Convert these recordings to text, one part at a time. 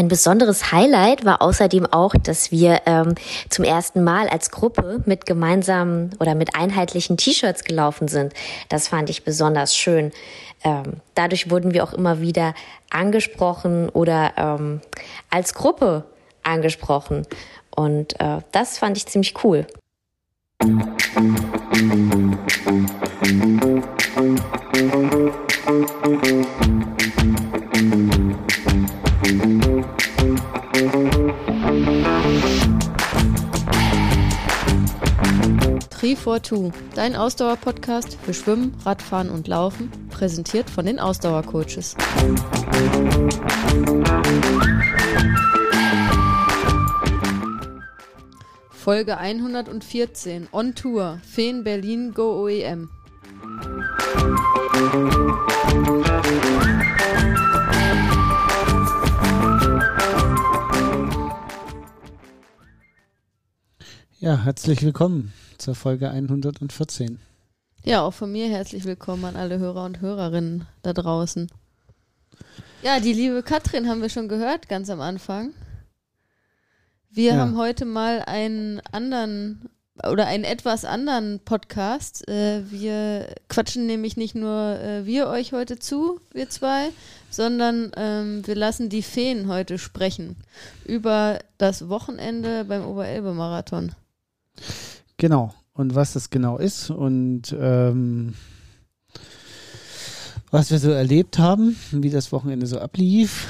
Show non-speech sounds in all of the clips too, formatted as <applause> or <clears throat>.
Ein besonderes Highlight war außerdem auch, dass wir ähm, zum ersten Mal als Gruppe mit gemeinsamen oder mit einheitlichen T-Shirts gelaufen sind. Das fand ich besonders schön. Ähm, dadurch wurden wir auch immer wieder angesprochen oder ähm, als Gruppe angesprochen. Und äh, das fand ich ziemlich cool. Musik 342, dein Ausdauer-Podcast für Schwimmen, Radfahren und Laufen, präsentiert von den Ausdauercoaches. Folge 114, On Tour, Feen Berlin Go OEM. Ja, herzlich willkommen zur Folge 114. Ja, auch von mir herzlich willkommen an alle Hörer und Hörerinnen da draußen. Ja, die liebe Katrin haben wir schon gehört, ganz am Anfang. Wir Ja. haben heute mal einen anderen oder einen etwas anderen Podcast. Äh, wir quatschen nämlich nicht nur äh, wir euch heute zu, wir zwei, sondern ähm, wir lassen die Feen heute sprechen über das Wochenende beim Oberelbe-Marathon. Genau. Und was das genau ist und ähm, was wir so erlebt haben, wie das Wochenende so ablief.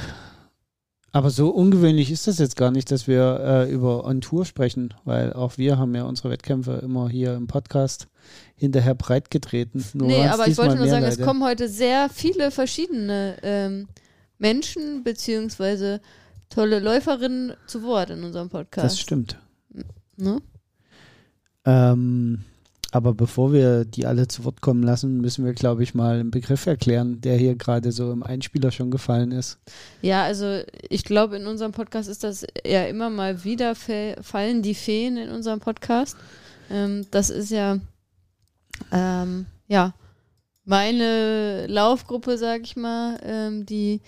Aber so ungewöhnlich ist das jetzt gar nicht, dass wir äh, über On Tour sprechen, weil auch wir haben ja unsere Wettkämpfe immer hier im Podcast hinterher breit getreten. Nur nee, aber ich wollte nur sagen, es Leute. kommen heute sehr viele verschiedene ähm, Menschen beziehungsweise tolle Läuferinnen zu Wort in unserem Podcast. Das stimmt. Ne? Ähm, aber bevor wir die alle zu Wort kommen lassen, müssen wir, glaube ich, mal einen Begriff erklären, der hier gerade so im Einspieler schon gefallen ist. Ja, also ich glaube, in unserem Podcast ist das ja immer mal wieder fallen die Feen in unserem Podcast. Ähm, das ist ja, ähm, ja, meine Laufgruppe, sag ich mal, ähm, die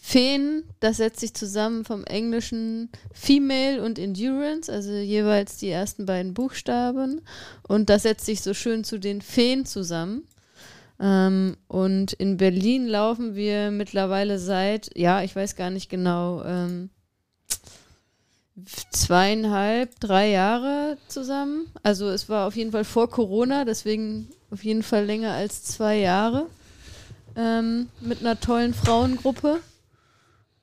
Feen, das setzt sich zusammen vom englischen Female und Endurance, also jeweils die ersten beiden Buchstaben. Und das setzt sich so schön zu den Feen zusammen. Ähm, und in Berlin laufen wir mittlerweile seit, ja, ich weiß gar nicht genau, ähm, zweieinhalb, drei Jahre zusammen. Also es war auf jeden Fall vor Corona, deswegen auf jeden Fall länger als zwei Jahre. Ähm, mit einer tollen Frauengruppe.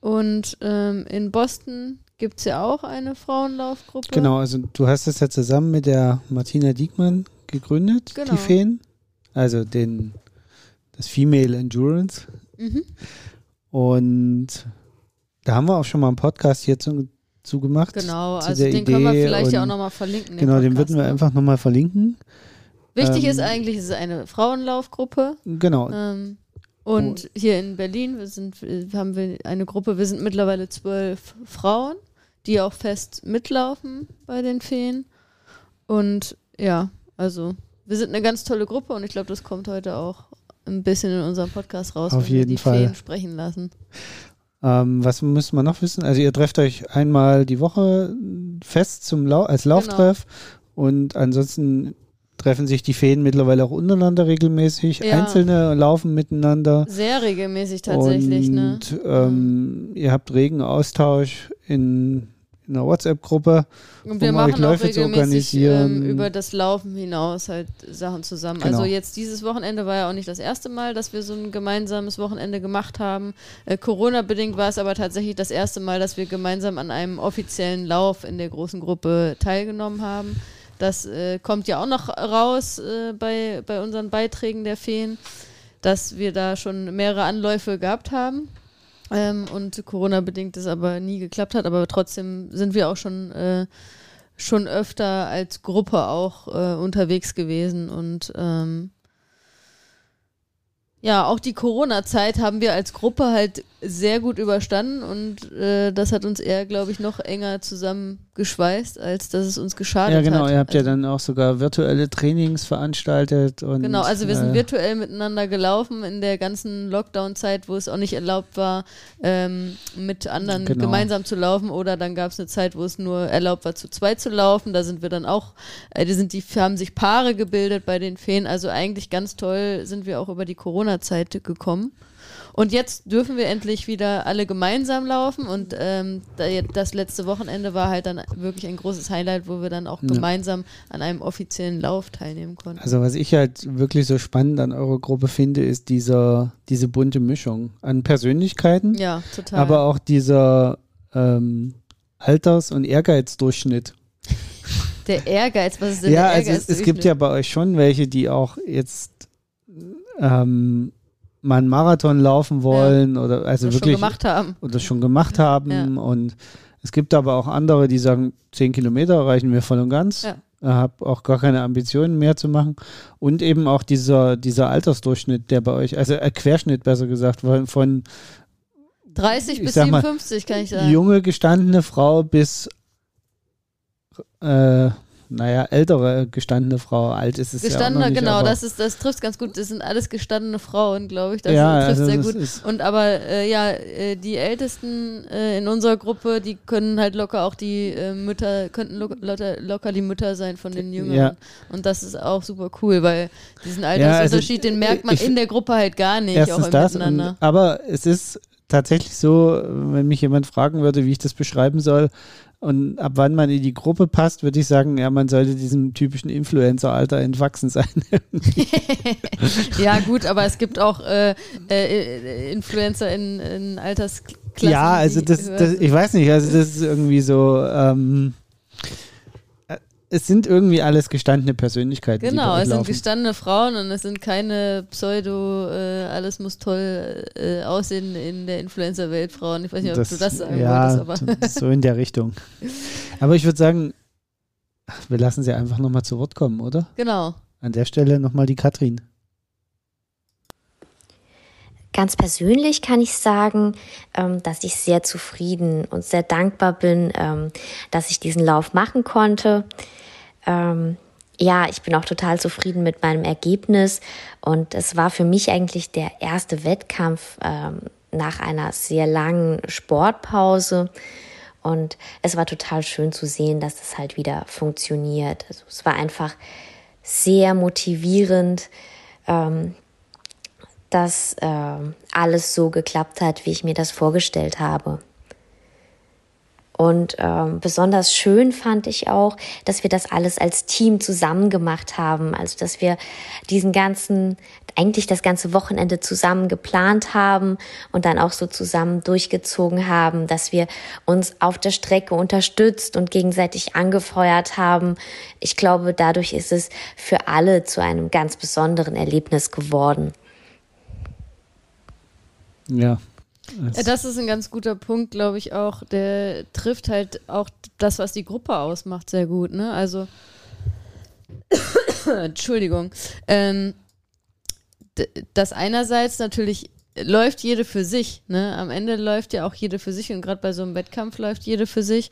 Und ähm, in Boston gibt es ja auch eine Frauenlaufgruppe. Genau, also du hast es ja zusammen mit der Martina Diekmann gegründet, Genau. die Feen. Also den, das Female Endurance. Mhm. Und da haben wir auch schon mal einen Podcast hier zu, zu gemacht. Genau, zu also den können wir Idee vielleicht ja auch nochmal verlinken. Genau, den Podcast, würden wir ne? einfach nochmal verlinken. Wichtig ähm, ist eigentlich, es ist eine Frauenlaufgruppe. Genau, Ähm, und hier in Berlin wir sind, äh, haben wir eine Gruppe, wir sind mittlerweile zwölf Frauen, die auch fest mitlaufen bei den Feen. Und ja, also wir sind eine ganz tolle Gruppe und ich glaube, das kommt heute auch ein bisschen in unserem Podcast raus, Auf wenn wir jeden die Fall. Feen sprechen lassen. Ähm, was müssen wir noch wissen? Also ihr trefft euch einmal die Woche fest zum Lau als Genau. Lauftreff und ansonsten treffen sich die Feen mittlerweile auch untereinander regelmäßig. Ja. Einzelne laufen miteinander. Sehr regelmäßig tatsächlich, und ne? ähm, ihr habt regen Austausch in, in einer WhatsApp-Gruppe. Und wir um machen auch Läufe zu regelmäßig ähm, über das Laufen hinaus halt Sachen zusammen. Genau. Also jetzt dieses Wochenende war ja auch nicht das erste Mal, dass wir so ein gemeinsames Wochenende gemacht haben. Äh, Corona-bedingt war es aber tatsächlich das erste Mal, dass wir gemeinsam an einem offiziellen Lauf in der großen Gruppe teilgenommen haben. Das äh, kommt ja auch noch raus äh, bei, bei unseren Beiträgen der Feen, dass wir da schon mehrere Anläufe gehabt haben. Ähm, und Corona-bedingt es aber nie geklappt hat, aber trotzdem sind wir auch schon äh, schon öfter als Gruppe auch äh, unterwegs gewesen. Und ähm, ja, auch die Corona-Zeit haben wir als Gruppe halt sehr gut überstanden. Und äh, das hat uns eher, glaube ich, noch enger zusammengeschweißt, als dass es uns geschadet Ja, genau. hat. Ihr habt also, ja dann auch sogar virtuelle Trainings veranstaltet. Und, Genau, also wir sind äh, virtuell miteinander gelaufen in der ganzen Lockdown-Zeit, wo es auch nicht erlaubt war, ähm, mit anderen Genau. gemeinsam zu laufen. Oder dann gab es eine Zeit, wo es nur erlaubt war, zu zweit zu laufen. Da sind wir dann auch, äh, die sind die haben sich Paare gebildet bei den Feen. Also eigentlich ganz toll sind wir auch über die Corona-Zeit gekommen. Und jetzt dürfen wir endlich wieder alle gemeinsam laufen und ähm, da- das letzte Wochenende war halt dann wirklich ein großes Highlight, wo wir dann auch Ja. gemeinsam an einem offiziellen Lauf teilnehmen konnten. Also was ich halt wirklich so spannend an eurer Gruppe finde, ist dieser, diese bunte Mischung an Persönlichkeiten, Ja, total. aber auch dieser ähm, Alters- und Ehrgeizdurchschnitt. Der Ehrgeiz, was ist denn Ja, der also Ehrgeiz? es, es gibt ja bei euch schon welche, die auch jetzt ähm, mal einen Marathon laufen wollen oder also schon wirklich gemacht haben. oder schon gemacht haben Ja. und es gibt aber auch andere, die sagen, zehn Kilometer reichen mir voll und ganz. Ja. Ich habe auch gar keine Ambitionen mehr zu machen. Und eben auch dieser, dieser Altersdurchschnitt, der bei euch, also äh, Querschnitt besser gesagt, von, von 30 Ich bis sag mal, 57 kann ich sagen. junge gestandene Frau bis äh, naja, ältere gestandene Frau, alt ist es ja auch Gestandene, noch nicht, genau, das ist, das trifft ganz gut. Das sind alles gestandene Frauen, glaube ich. Das ja, trifft also sehr das gut. Und aber äh, ja, äh, die Ältesten äh, in unserer Gruppe, die können halt locker auch die äh, Mütter, könnten lo locker, locker die Mütter sein von den Jüngeren. Ja. Und das ist auch super cool, weil diesen Altersunterschied, den merkt man ich- in der Gruppe halt gar nicht, auch Erstens im das, Miteinander. und, aber es ist tatsächlich so, wenn mich jemand fragen würde, wie ich das beschreiben soll und ab wann man in die Gruppe passt, würde ich sagen, ja, man sollte diesem typischen Influencer-Alter entwachsen sein. <laughs> Ja, gut, aber es gibt auch äh, äh, Influencer in, in Altersklassen. ja, also das, das, ich weiß nicht, also das ist irgendwie so, ähm, äh, es sind irgendwie alles gestandene Persönlichkeiten. Genau, es sind gestandene Frauen und es sind keine Pseudo, äh, alles muss toll äh, aussehen in der Influencer-Welt Frauen. Ich weiß nicht, ob du das sagen ja, wolltest, aber. so in der Richtung. Aber ich würde sagen, wir lassen sie einfach nochmal zu Wort kommen, oder? genau. An der Stelle nochmal die Katrin. Ganz persönlich kann ich sagen, ähm, dass ich sehr zufrieden und sehr dankbar bin, ähm, dass ich diesen Lauf machen konnte. Ähm, ja, ich bin auch total zufrieden mit meinem Ergebnis und es war für mich eigentlich der erste Wettkampf nach einer sehr langen Sportpause. Und es war total schön zu sehen, dass es halt wieder funktioniert. Also es war einfach sehr motivierend, dass ähm, alles so geklappt hat, wie ich mir das vorgestellt habe. Und ähm, besonders schön fand ich auch, dass wir das alles als Team zusammen gemacht haben. Also dass wir diesen ganzen, eigentlich das ganze Wochenende zusammen geplant haben und dann auch so zusammen durchgezogen haben, dass wir uns auf der Strecke unterstützt und gegenseitig angefeuert haben. Ich glaube, dadurch ist es für alle zu einem ganz besonderen Erlebnis geworden. Ja. Ja, das ist ein ganz guter Punkt, glaube ich auch. Der trifft halt auch das, was die Gruppe ausmacht, sehr gut. Ne? Also, <coughs> Entschuldigung. Ähm, d- das einerseits natürlich läuft jede für sich. Ne? Am Ende läuft ja auch jede für sich und gerade bei so einem Wettkampf läuft jede für sich.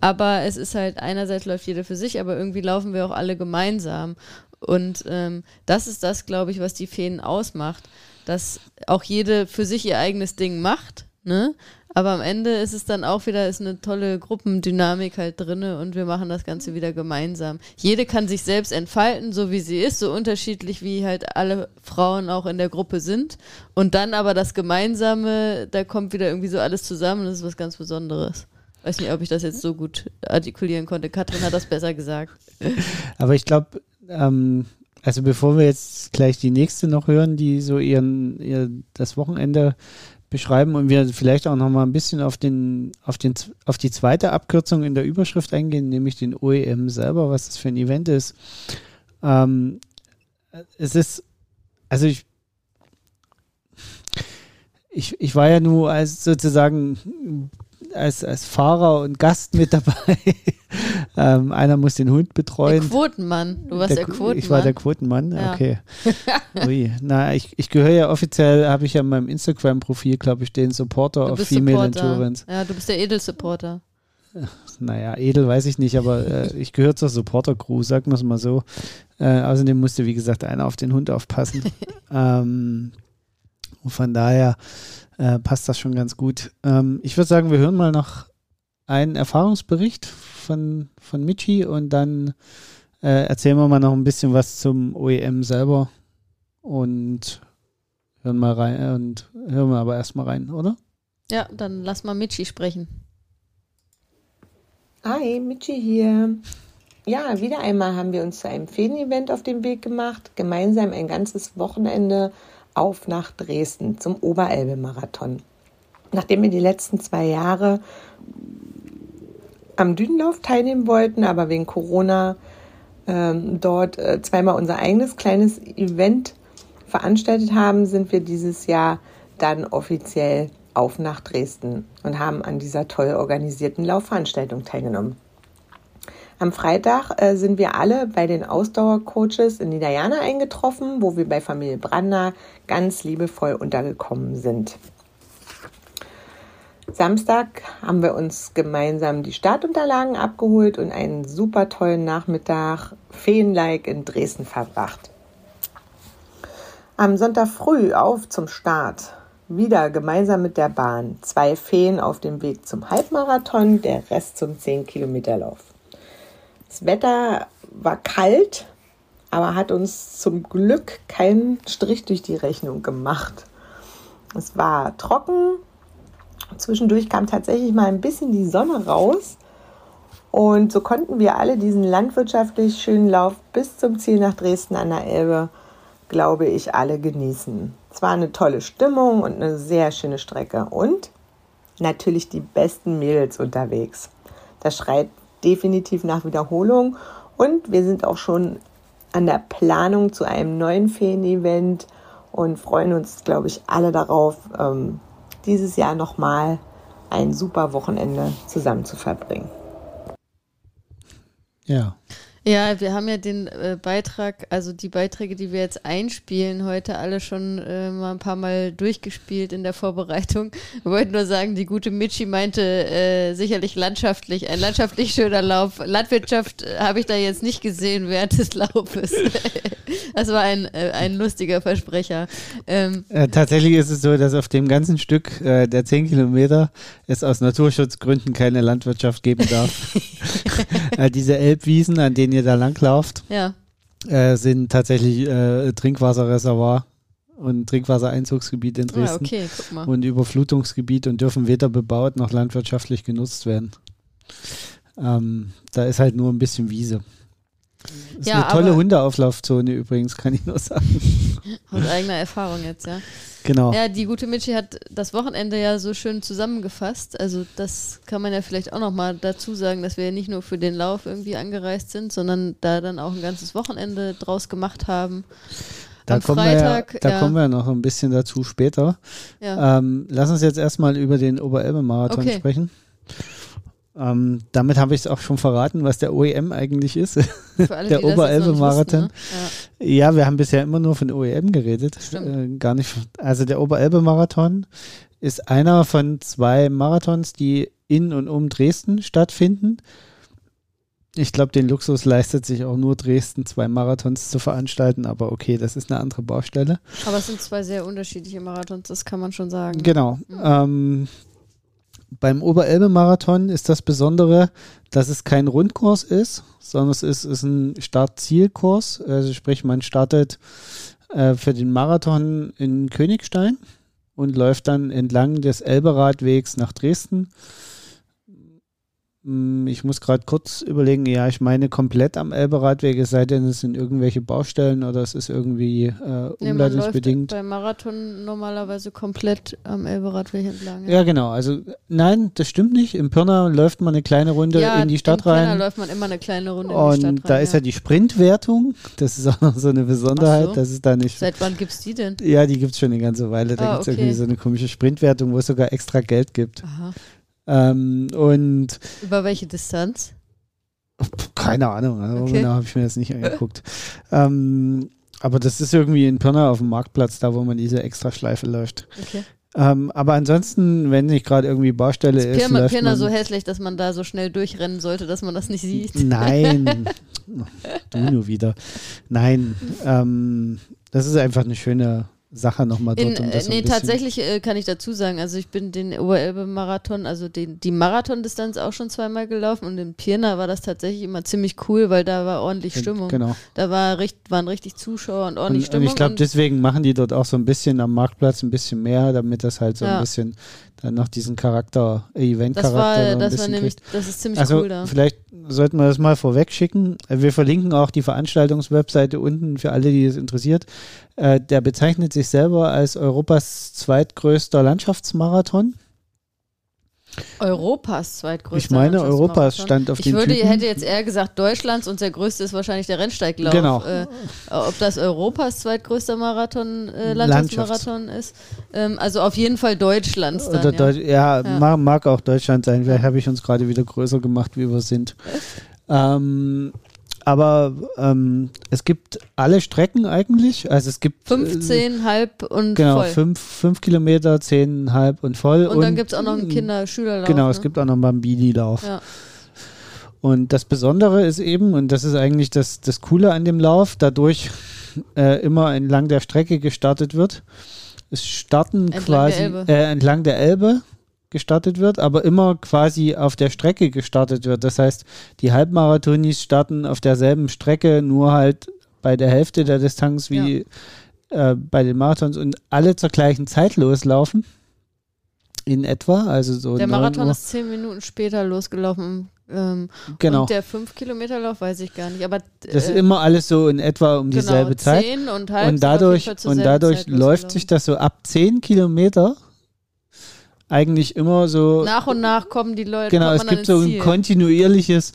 Aber es ist halt einerseits läuft jede für sich, aber irgendwie laufen wir auch alle gemeinsam. Und ähm, das ist das, glaube ich, was die Feen ausmacht, dass auch jede für sich ihr eigenes Ding macht. Ne? Aber am Ende ist es dann auch wieder ist eine tolle Gruppendynamik halt drinne und wir machen das Ganze wieder gemeinsam. Jede kann sich selbst entfalten, so wie sie ist, so unterschiedlich wie halt alle Frauen auch in der Gruppe sind. Und dann aber das Gemeinsame, da kommt wieder irgendwie so alles zusammen. Das ist was ganz Besonderes. Weiß nicht, ob ich das jetzt so gut artikulieren konnte. Katrin hat das besser gesagt. <laughs> Aber ich glaube, ähm, also bevor wir jetzt gleich die nächste noch hören, die so ihren, ihr das Wochenende beschreiben und wir vielleicht auch noch mal ein bisschen auf den, auf den, auf die zweite Abkürzung in der Überschrift eingehen, nämlich den OEM selber, was das für ein Event ist. Ähm, es ist, also ich, ich, ich war ja nur als sozusagen als, als Fahrer und Gast mit dabei. <laughs> Ähm, einer muss den Hund Der betreuen. Quotenmann. Du warst der, Qu- Quotenmann. Ich war der Quotenmann, Ja. okay. <laughs> Ui. Na, ich, ich gehöre ja offiziell, habe ich ja in meinem Instagram-Profil, glaube ich, den Supporter of Female Supporter. Endurance. Ja, du bist der Edelsupporter. Naja, edel weiß ich nicht, aber äh, <laughs> ich gehöre zur Supporter-Crew, sagen wir es mal so. Äh, außerdem musste, wie gesagt, einer auf den Hund aufpassen. ähm, und von daher äh, passt das schon ganz gut. Ähm, ich würde sagen, wir hören mal noch einen Erfahrungsbericht von, von Michi und dann äh, erzählen wir mal noch ein bisschen was zum OEM selber und hören mal rein und hören wir aber erstmal rein, oder? Ja, dann lass mal Michi sprechen. Hi, Michi hier. Ja, wieder einmal haben wir uns zu einem Fäden-Event auf den Weg gemacht. Gemeinsam ein ganzes Wochenende auf nach Dresden zum Oberelbe-Marathon. Nachdem wir die letzten zwei Jahre am Dünenlauf teilnehmen wollten, aber wegen Corona ähm, dort äh, zweimal unser eigenes kleines Event veranstaltet haben, sind wir dieses Jahr dann offiziell auf nach Dresden und haben an dieser toll organisierten Laufveranstaltung teilgenommen. Am Freitag äh, sind wir alle bei den Ausdauercoaches in Niederjana eingetroffen, wo wir bei Familie Brander ganz liebevoll untergekommen sind. Samstag haben wir uns gemeinsam die Startunterlagen abgeholt und einen super tollen Nachmittag feenlike in Dresden verbracht. Am Sonntag früh auf zum Start. Wieder gemeinsam mit der Bahn. Zwei Feen auf dem Weg zum Halbmarathon, der Rest zum 10-Kilometer-Lauf. Das Wetter war kalt, aber hat uns zum Glück keinen Strich durch die Rechnung gemacht. Es war trocken. Zwischendurch kam tatsächlich mal ein bisschen die Sonne raus. Und so konnten wir alle diesen landwirtschaftlich schönen Lauf bis zum Ziel nach Dresden an der Elbe, glaube ich, alle genießen. Es war eine tolle Stimmung und eine sehr schöne Strecke. Und natürlich die besten Mädels unterwegs. Das schreit definitiv nach Wiederholung. Und wir sind auch schon an der Planung zu einem neuen Feen-Event und freuen uns, glaube ich, alle darauf, ähm, dieses Jahr nochmal ein super Wochenende zusammen zu verbringen. Ja. Ja, wir haben ja den äh, Beitrag, also die Beiträge, die wir jetzt einspielen, heute alle schon äh, mal ein paar Mal durchgespielt in der Vorbereitung. <laughs> Wir wollten nur sagen, die gute Michi meinte äh, sicherlich landschaftlich, ein landschaftlich schöner Lauf. Landwirtschaft äh, habe ich da jetzt nicht gesehen während des Laufes. <laughs> das war ein, äh, ein lustiger Versprecher. Ähm, Äh, tatsächlich ist es so, dass auf dem ganzen Stück der 10 Kilometer es aus Naturschutzgründen keine Landwirtschaft geben darf. <laughs> diese Elbwiesen, an denen ihr da langlauft, ja, äh, sind tatsächlich äh, Trinkwasserreservoir und Trinkwassereinzugsgebiet in ah, Dresden okay, guck mal. und Überflutungsgebiet und dürfen weder bebaut noch landwirtschaftlich genutzt werden. Ähm, da ist halt nur ein bisschen Wiese. Ist Ja, eine tolle Hundeauflaufzone übrigens, kann ich nur sagen. <laughs> Aus eigener Erfahrung jetzt, ja. Genau. Ja, die gute Michi hat das Wochenende ja so schön zusammengefasst. Also das kann man ja vielleicht auch nochmal dazu sagen, dass wir ja nicht nur für den Lauf irgendwie angereist sind, sondern da dann auch ein ganzes Wochenende draus gemacht haben. Da, Am kommen, Freitag, wir ja, da ja. kommen wir noch ein bisschen dazu später. Ja, Ähm, lass uns jetzt erstmal über den Oberelbe-Marathon Okay. sprechen. Ähm, damit habe ich es auch schon verraten, was der OEM eigentlich ist. alle, <laughs> der Oberelbe-Marathon. ne? ja, wir haben bisher immer nur von OEM geredet. Äh, gar nicht. Also der Oberelbe-Marathon ist einer von zwei Marathons, die in und um Dresden stattfinden. Ich glaube, den Luxus leistet sich auch nur Dresden, zwei Marathons zu veranstalten, aber okay, das ist eine andere Baustelle. Ja. Aber es sind zwei sehr unterschiedliche Marathons, das kann man schon sagen. Genau. Mhm. Ähm, beim Oberelbe-Marathon ist das Besondere, dass es kein Rundkurs ist, sondern es ist, ist ein Start-Ziel-Kurs. Also sprich, man startet äh, für den Marathon in Königstein und läuft dann entlang des Elberadwegs nach Dresden. Hm, Ich muss gerade kurz überlegen, ja, ich meine komplett am Elberadweg, es sei denn, es sind irgendwelche Baustellen oder es ist irgendwie äh, Nee, umleitungsbedingt. beim Marathon normalerweise komplett am Elberadweg entlang. Ja, genau. Also nein, das stimmt nicht. Im Pirna läuft man eine kleine Runde in die Stadt in Pirna rein. läuft man immer eine kleine Runde in die Stadt Und rein. da ist ja die Sprintwertung. Das ist auch noch so eine Besonderheit. So. Das ist da nicht. Seit wann gibt's die denn? Ja, die gibt es schon eine ganze Weile. Da Ah, gibt es okay. irgendwie so eine komische Sprintwertung, wo es sogar extra Geld gibt. Aha. Ähm, und Über welche Distanz? Keine Ahnung, also Okay. genau habe ich mir das nicht angeguckt. ähm, aber das ist irgendwie in Pirna auf dem Marktplatz, da wo man diese Extraschleife läuft. Okay. Ähm, aber ansonsten, wenn nicht gerade irgendwie Baustelle ist, Pirna, läuft Pirna so hässlich, dass man da so schnell durchrennen sollte, dass man das nicht sieht. Nein, <laughs> du nur wieder. Nein, ähm, das ist einfach eine schöne Sache nochmal dort. In, um äh, das nee, tatsächlich äh, kann ich dazu sagen, also ich bin den Oberelbe-Marathon, also den, die Marathondistanz auch schon zweimal gelaufen und in Pirna war das tatsächlich immer ziemlich cool, weil da war ordentlich Stimmung. Genau. Da war waren richtig Zuschauer und ordentlich Und, und Stimmung. ich glaube, und- deswegen machen die dort auch so ein bisschen am Marktplatz ein bisschen mehr, damit das halt so Ja. ein bisschen dann noch diesen Charakter, äh, das Event-Charakter war, das war nämlich, kriegt. das ist ziemlich Also cool da. vielleicht sollten wir das mal vorweg schicken. Wir verlinken auch die Veranstaltungswebseite unten für alle, die es interessiert. Äh, der bezeichnet sich selber als Europas zweitgrößter Landschaftsmarathon. Europas zweitgrößter. ich meine, Europas stand auf Ich den würde, Typen. hätte jetzt eher gesagt Deutschlands und der größte ist wahrscheinlich der Rennsteiglauf. Genau. Äh, ob das Europas zweitgrößter Marathon, äh, Landschafts- Landschaftsmarathon ist. Ähm, also auf jeden Fall Deutschlands dann. Ja. Deut ja, Ja. Mag, mag auch Deutschland sein. Vielleicht habe ich uns gerade wieder größer gemacht, wie wir sind. Ähm, aber ähm, es gibt alle Strecken eigentlich. Also es gibt äh, 15, halb und genau voll. fünf, fünf Kilometer, zehn, halb und voll. und, dann gibt es auch noch einen Kinder-Schülerlauf. Genau, ne? es gibt auch noch einen Bambini-Lauf. Ja. Und das Besondere ist eben, und das ist eigentlich das, das Coole an dem Lauf, dadurch äh, immer entlang der Strecke gestartet wird. Es starten Entlang quasi der Elbe. Äh, entlang der Elbe gestartet wird, aber immer quasi auf der Strecke gestartet wird. Das heißt, die Halbmarathonis starten auf derselben Strecke, nur halt bei der Hälfte der Distanz wie äh, bei den Marathons und alle zur gleichen Zeit loslaufen. In etwa, also so Der 9 Marathon Uhr. ist zehn Minuten später losgelaufen. Ähm, genau. Und der 5-Kilometer-Lauf weiß ich gar nicht. Aber Das ist äh, immer alles so in etwa um dieselbe genau, Zeit. 10 und Und dadurch, und dadurch Zeit läuft sich das so ab 10 Kilometer eigentlich immer so. Nach und nach kommen die Leute. genau, es gibt so ein kontinuierliches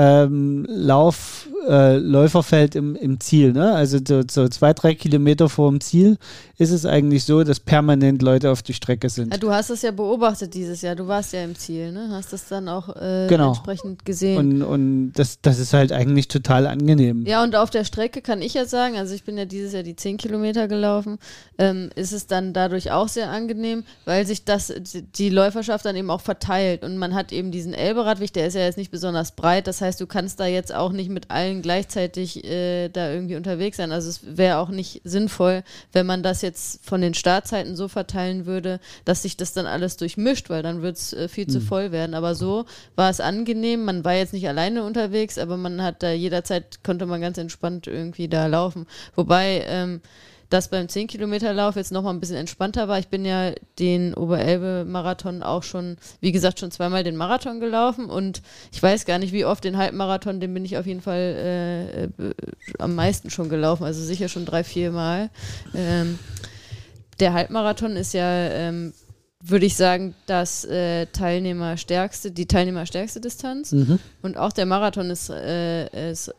ähm, Lauf, äh, Läuferfeld im, im Ziel. Ne? Also so, so zwei, drei Kilometer vor dem Ziel ist es eigentlich so, dass permanent Leute auf die Strecke sind. Ja, du hast das ja beobachtet dieses Jahr. Du warst ja im Ziel, ne? Hast das dann auch äh, Genau. entsprechend gesehen. Und, und das, das ist halt eigentlich total angenehm. Ja, und auf der Strecke kann ich ja sagen, also ich bin ja dieses Jahr die 10 Kilometer gelaufen, ähm, ist es dann dadurch auch sehr angenehm, weil sich das, die Läuferschaft dann eben auch verteilt und man hat eben diesen Elberadweg, der ist ja jetzt nicht besonders breit, das heißt, du kannst da jetzt auch nicht mit allen gleichzeitig äh, da irgendwie unterwegs sein. Also es wäre auch nicht sinnvoll, wenn man das jetzt von den Startzeiten so verteilen würde, dass sich das dann alles durchmischt, weil dann wird es äh, viel zu voll werden. Aber so war es angenehm. Man war jetzt nicht alleine unterwegs, aber man hat da jederzeit, konnte man ganz entspannt irgendwie da laufen. Wobei ähm, das beim 10-Kilometer-Lauf jetzt nochmal ein bisschen entspannter war. Ich bin ja den Oberelbe-Marathon auch schon, wie gesagt, schon zweimal den Marathon gelaufen und ich weiß gar nicht, wie oft den Halbmarathon, den bin ich auf jeden Fall äh, äh, am meisten schon gelaufen, also sicher schon drei, vier Mal. Ähm, der Halbmarathon ist ja, ähm, würde ich sagen, das äh, Teilnehmerstärkste, die Teilnehmerstärkste Distanz. Mhm. Und auch der Marathon ist, äh, ist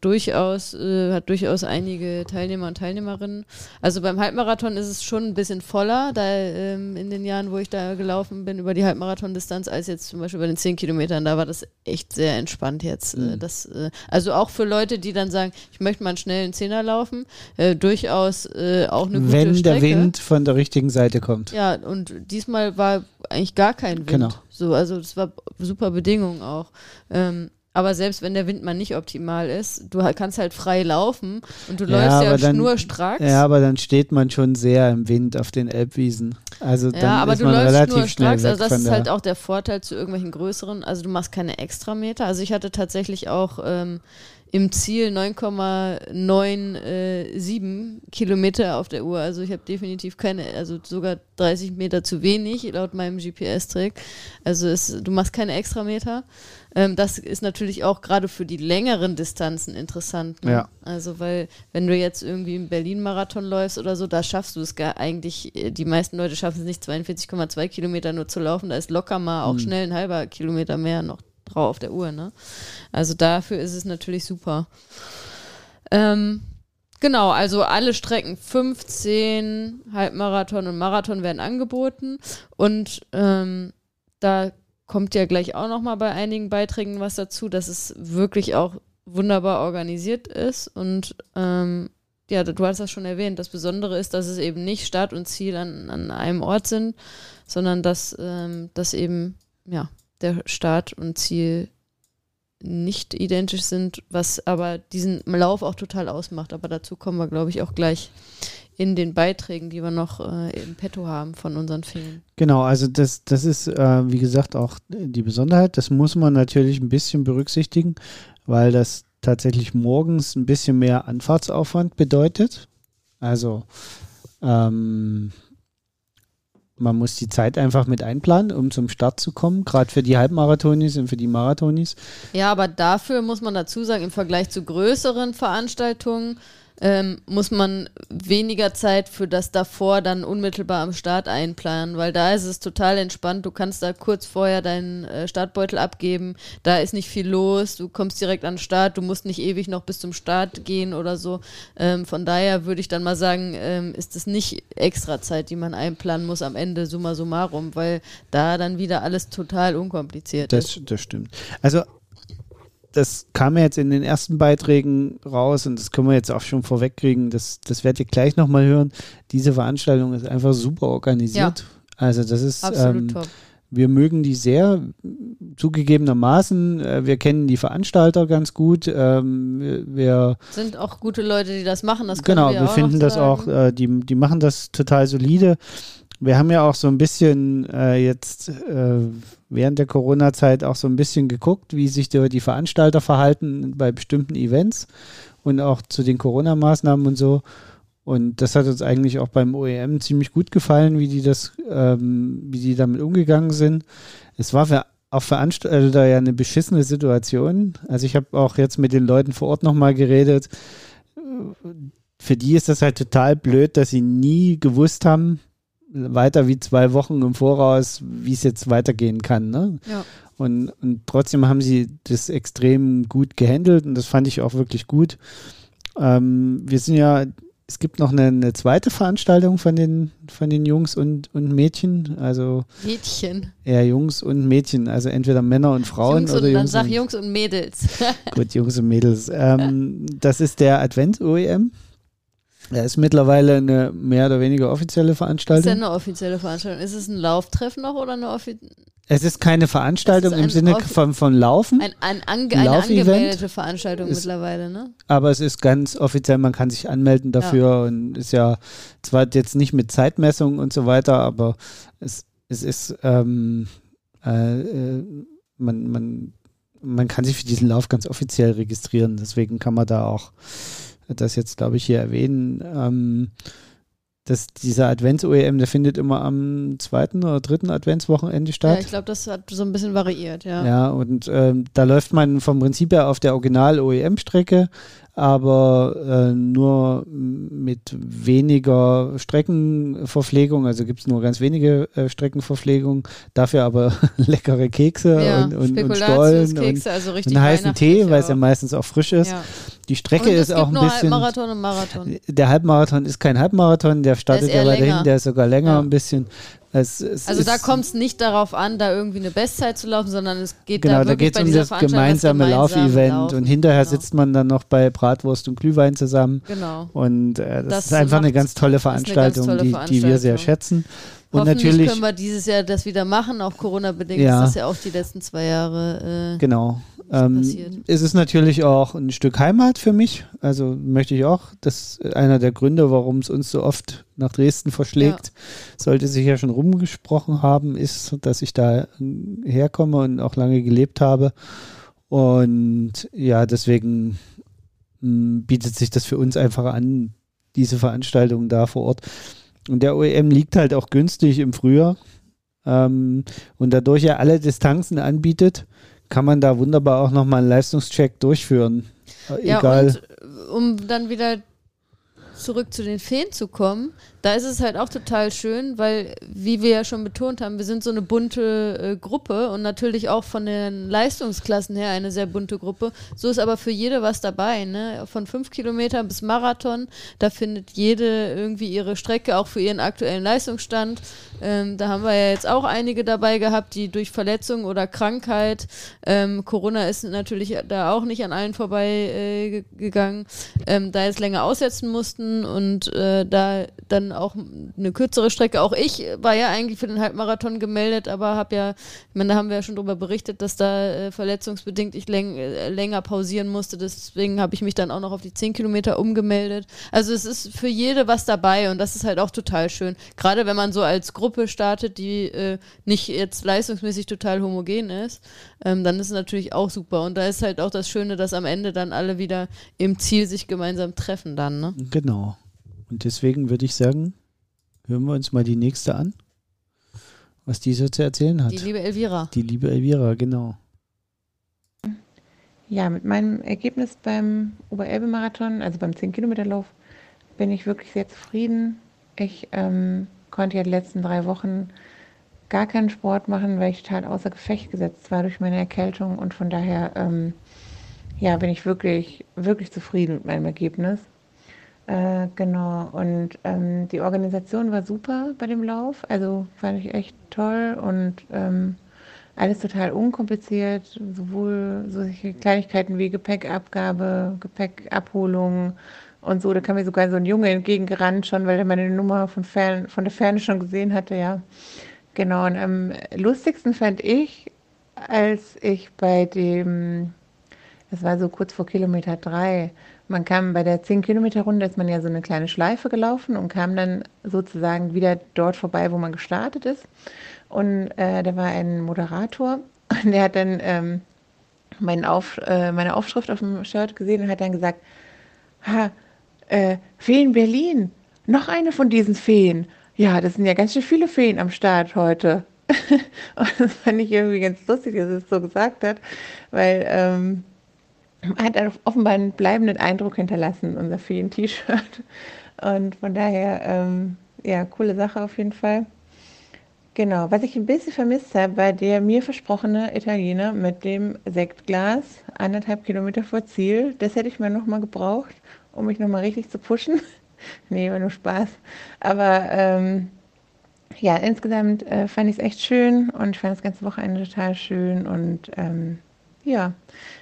durchaus, äh, hat durchaus einige Teilnehmer und Teilnehmerinnen. Also beim Halbmarathon ist es schon ein bisschen voller, da ähm, in den Jahren, wo ich da gelaufen bin, über die Halbmarathon-Distanz, als jetzt zum Beispiel bei den 10 Kilometern. Da war das echt sehr entspannt jetzt. Äh, Mhm. das, äh, also auch für Leute, die dann sagen, ich möchte mal einen schnellen Zehner laufen, äh, durchaus äh, auch eine gute Wenn Strecke. der Wind von der richtigen Seite kommt. Ja, und diesmal war eigentlich gar kein Wind. Genau. So, also es war super Bedingungen auch. Ähm, aber selbst wenn der Wind mal nicht optimal ist, du kannst halt frei laufen und du Ja, läufst ja aber dann- schnurstracks. Ja, aber dann steht man schon sehr im Wind auf den Elbwiesen. Also dann Ja, aber ist du man läufst relativ nur schnell stracks, weg also das ist halt auch der Vorteil zu irgendwelchen größeren, also du machst keine Extrameter. Also ich hatte tatsächlich auch ähm, im Ziel 9,97 Kilometer auf der Uhr. Also ich habe definitiv keine, also sogar 30 Meter zu wenig laut meinem GPS-Trick. Also es, du machst keine Extrameter. Ähm, das ist natürlich auch gerade für die längeren Distanzen interessant. Ne? Ja. Also weil wenn du jetzt irgendwie im Berlin-Marathon läufst oder so, da schaffst du es gar eigentlich, äh, die meisten Leute schaffen es nicht 42,2 Kilometer nur zu laufen, da ist locker mal auch schnell ein halber Kilometer mehr noch drauf auf der Uhr. Ne? Also dafür ist es natürlich super. Ähm, genau, also alle Strecken 15, Halbmarathon und Marathon werden angeboten und ähm, da kommt ja gleich auch nochmal bei einigen Beiträgen was dazu, dass es wirklich auch wunderbar organisiert ist und ähm, ja, du hast das schon erwähnt. Das Besondere ist, dass es eben nicht Start und Ziel an, an einem Ort sind, sondern dass, ähm, dass eben ja, der Start und Ziel nicht identisch sind, was aber diesen Lauf auch total ausmacht. Aber dazu kommen wir, glaube ich, auch gleich in den Beiträgen, die wir noch äh, im Petto haben von unseren Filmen. Genau, also das, das ist, äh, wie gesagt, auch die Besonderheit. Das muss man natürlich ein bisschen berücksichtigen, weil das tatsächlich morgens ein bisschen mehr Anfahrtsaufwand bedeutet. Also ähm, man muss die Zeit einfach mit einplanen, um zum Start zu kommen, gerade für die Halbmarathonis und für die Marathonis. Ja, aber dafür muss man dazu sagen, im Vergleich zu größeren Veranstaltungen ähm, muss man weniger Zeit für das davor dann unmittelbar am Start einplanen, weil da ist es total entspannt. Du kannst da kurz vorher deinen äh, Startbeutel abgeben. Da ist nicht viel los. Du kommst direkt an den Start. Du musst nicht ewig noch bis zum Start gehen oder so. Ähm, von daher würde ich dann mal sagen, ähm, ist es nicht extra Zeit, die man einplanen muss am Ende summa summarum, weil da dann wieder alles total unkompliziert das, ist. Das stimmt. Also das kam ja jetzt in den ersten Beiträgen raus und das können wir jetzt auch schon vorwegkriegen. Das, das werdet ihr gleich nochmal hören. Diese Veranstaltung ist einfach super organisiert. Ja. Also das ist ähm, wir mögen die sehr, zugegebenermaßen. Äh, wir kennen die Veranstalter ganz gut. Ähm, wir sind auch gute Leute, die das machen. Das genau, wir, wir finden das auch, äh, die, die machen das total solide. Wir haben ja auch so ein bisschen äh, jetzt äh, während der Corona-Zeit auch so ein bisschen geguckt, wie sich die, die Veranstalter verhalten bei bestimmten Events und auch zu den Corona-Maßnahmen und so. Und das hat uns eigentlich auch beim OEM ziemlich gut gefallen, wie die das, ähm, wie die damit umgegangen sind. Es war für auch Veranstalter ja eine beschissene Situation. Also ich habe auch jetzt mit den Leuten vor Ort nochmal geredet. Für die ist das halt total blöd, dass sie nie gewusst haben, weiter wie zwei Wochen im Voraus, wie es jetzt weitergehen kann. Ne? Ja. Und, und trotzdem haben sie das extrem gut gehandelt und das fand ich auch wirklich gut. Ähm, wir sind ja, es gibt noch eine, eine, zweite Veranstaltung von den, von den Jungs und, und Mädchen. Also Mädchen. Ja, Jungs und Mädchen, also entweder Männer und Frauen Jungs oder und, Jungs. Dann sag Jungs und Mädels. gut, Jungs und Mädels. Ähm, <laughs> das ist der Advent-OEM. Er ist mittlerweile eine mehr oder weniger offizielle Veranstaltung. Ist ja eine offizielle Veranstaltung. Ist es ein Lauftreffen noch oder eine offizielle? Es ist keine Veranstaltung ist im Sinne von, von Laufen. Ein, ein ange eine angemeldete Veranstaltung ist, mittlerweile, ne? Aber es ist ganz offiziell, man kann sich anmelden dafür ja. und ist ja zwar jetzt nicht mit Zeitmessung und so weiter, aber es, es ist, ähm, äh, äh man, man, man kann sich für diesen Lauf ganz offiziell registrieren. Deswegen kann man da auch das jetzt, glaube ich, hier erwähnen. Ähm, dass dieser Advents-OEM, der findet immer am zweiten oder dritten Adventswochenende statt. Ja, ich glaube, das hat so ein bisschen variiert, ja. Ja, und ähm, da läuft man vom Prinzip her auf der Original-OEM-Strecke, aber äh, nur mit weniger Streckenverpflegung, also gibt es nur ganz wenige äh, Streckenverpflegung, dafür aber <laughs> leckere Kekse ja, und, und, und Stollen und, also und heißen Tee, weil es ja meistens auch frisch ist. Ja. Die Strecke ist auch ein bisschen. Halbmarathon und Marathon. Der Halbmarathon ist kein Halbmarathon, der startet ja weiter hinten, der ist sogar länger ja. ein bisschen. Es, es also da kommt es nicht darauf an, da irgendwie eine Bestzeit zu laufen, sondern es geht genau, da da geht es um das gemeinsame Laufevent und hinterher genau. sitzt man dann noch bei Bratwurst und Glühwein zusammen. Genau. Und äh, das, das, ist einfach eine ganz tolle Veranstaltung, ganz tolle Veranstaltung. Die, die wir sehr schätzen. Und natürlich können wir dieses Jahr das wieder machen, auch Corona-bedingt ja. ist das ja auch die letzten zwei Jahre. Äh, genau. Ähm, es ist natürlich auch ein Stück Heimat für mich. Also möchte ich auch. Das ist einer der Gründe, warum es uns so oft nach Dresden verschlägt. Ja. Sollte sich ja schon rumgesprochen haben, ist, dass ich da herkomme und auch lange gelebt habe. Und ja, deswegen mh, bietet sich das für uns einfach an, diese Veranstaltung da vor Ort. Und der OEM liegt halt auch günstig im Frühjahr. Ähm, und dadurch er alle Distanzen anbietet, kann man da wunderbar auch nochmal einen Leistungscheck durchführen. Ja, Egal. Und um dann wieder zurück zu den Feen zu kommen, da ist es halt auch total schön, weil, wie wir ja schon betont haben, wir sind so eine bunte äh, Gruppe und natürlich auch von den Leistungsklassen her eine sehr bunte Gruppe. So ist aber für jede was dabei, ne? Von fünf Kilometern bis Marathon, da findet jede irgendwie ihre Strecke, auch für ihren aktuellen Leistungsstand. Ähm, da haben wir ja jetzt auch einige dabei gehabt, die durch Verletzung oder Krankheit, ähm, Corona ist natürlich da auch nicht an allen vorbei äh, gegangen, ähm, da jetzt länger aussetzen mussten und äh, da dann auch eine kürzere Strecke. Auch ich war ja eigentlich für den Halbmarathon gemeldet, aber habe ja, ich meine, da haben wir ja schon drüber berichtet, dass da äh, verletzungsbedingt ich läng äh, länger pausieren musste. Deswegen habe ich mich dann auch noch auf die 10 Kilometer umgemeldet. Also es ist für jede was dabei und das ist halt auch total schön. Gerade wenn man so als Gruppe startet, die äh, nicht jetzt leistungsmäßig total homogen ist, ähm, dann ist es natürlich auch super. Und da ist halt auch das Schöne, dass am Ende dann alle wieder im Ziel sich gemeinsam treffen dann. Ne? Genau. Und deswegen würde ich sagen, hören wir uns mal die nächste an, was die so zu erzählen hat. Die liebe Elvira. Die liebe Elvira, genau. Ja, mit meinem Ergebnis beim Oberelbe-Marathon, also beim 10-Kilometer-Lauf, bin ich wirklich sehr zufrieden. Ich ähm, konnte ja die letzten drei Wochen gar keinen Sport machen, weil ich total außer Gefecht gesetzt war durch meine Erkältung und von daher ähm, ja, bin ich wirklich, wirklich zufrieden mit meinem Ergebnis. Äh, genau, und ähm, die Organisation war super bei dem Lauf, also fand ich echt toll und ähm, alles total unkompliziert, sowohl solche Kleinigkeiten wie Gepäckabgabe, Gepäckabholung und so. Da kam mir sogar so ein Junge entgegengerannt schon, weil er meine Nummer von, fern, von der Ferne schon gesehen hatte, ja. Genau, und am lustigsten fand ich, als ich bei dem, das war so kurz vor Kilometer drei, man kam bei der 10-Kilometer-Runde, ist man ja so eine kleine Schleife gelaufen und kam dann sozusagen wieder dort vorbei, wo man gestartet ist. Und äh, da war ein Moderator und <laughs> der hat dann ähm, Auf, äh, meine Aufschrift auf dem Shirt gesehen und hat dann gesagt, ha, äh, Feen Berlin, noch eine von diesen Feen. Ja, das sind ja ganz schön viele Feen am Start heute. <laughs> und das fand ich irgendwie ganz lustig, dass er es so gesagt hat, weil ähm, hat offenbar einen bleibenden Eindruck hinterlassen, unser Feen-T-Shirt. Und von daher, ähm, ja, coole Sache auf jeden Fall. Genau, was ich ein bisschen vermisst habe, war der mir versprochene Italiener mit dem Sektglas, anderthalb Kilometer vor Ziel. Das hätte ich mir nochmal gebraucht, um mich nochmal richtig zu pushen. <laughs> nee, war nur Spaß. Aber ähm, ja, insgesamt äh, fand ich es echt schön und ich fand das ganze Wochenende total schön und ähm, ja,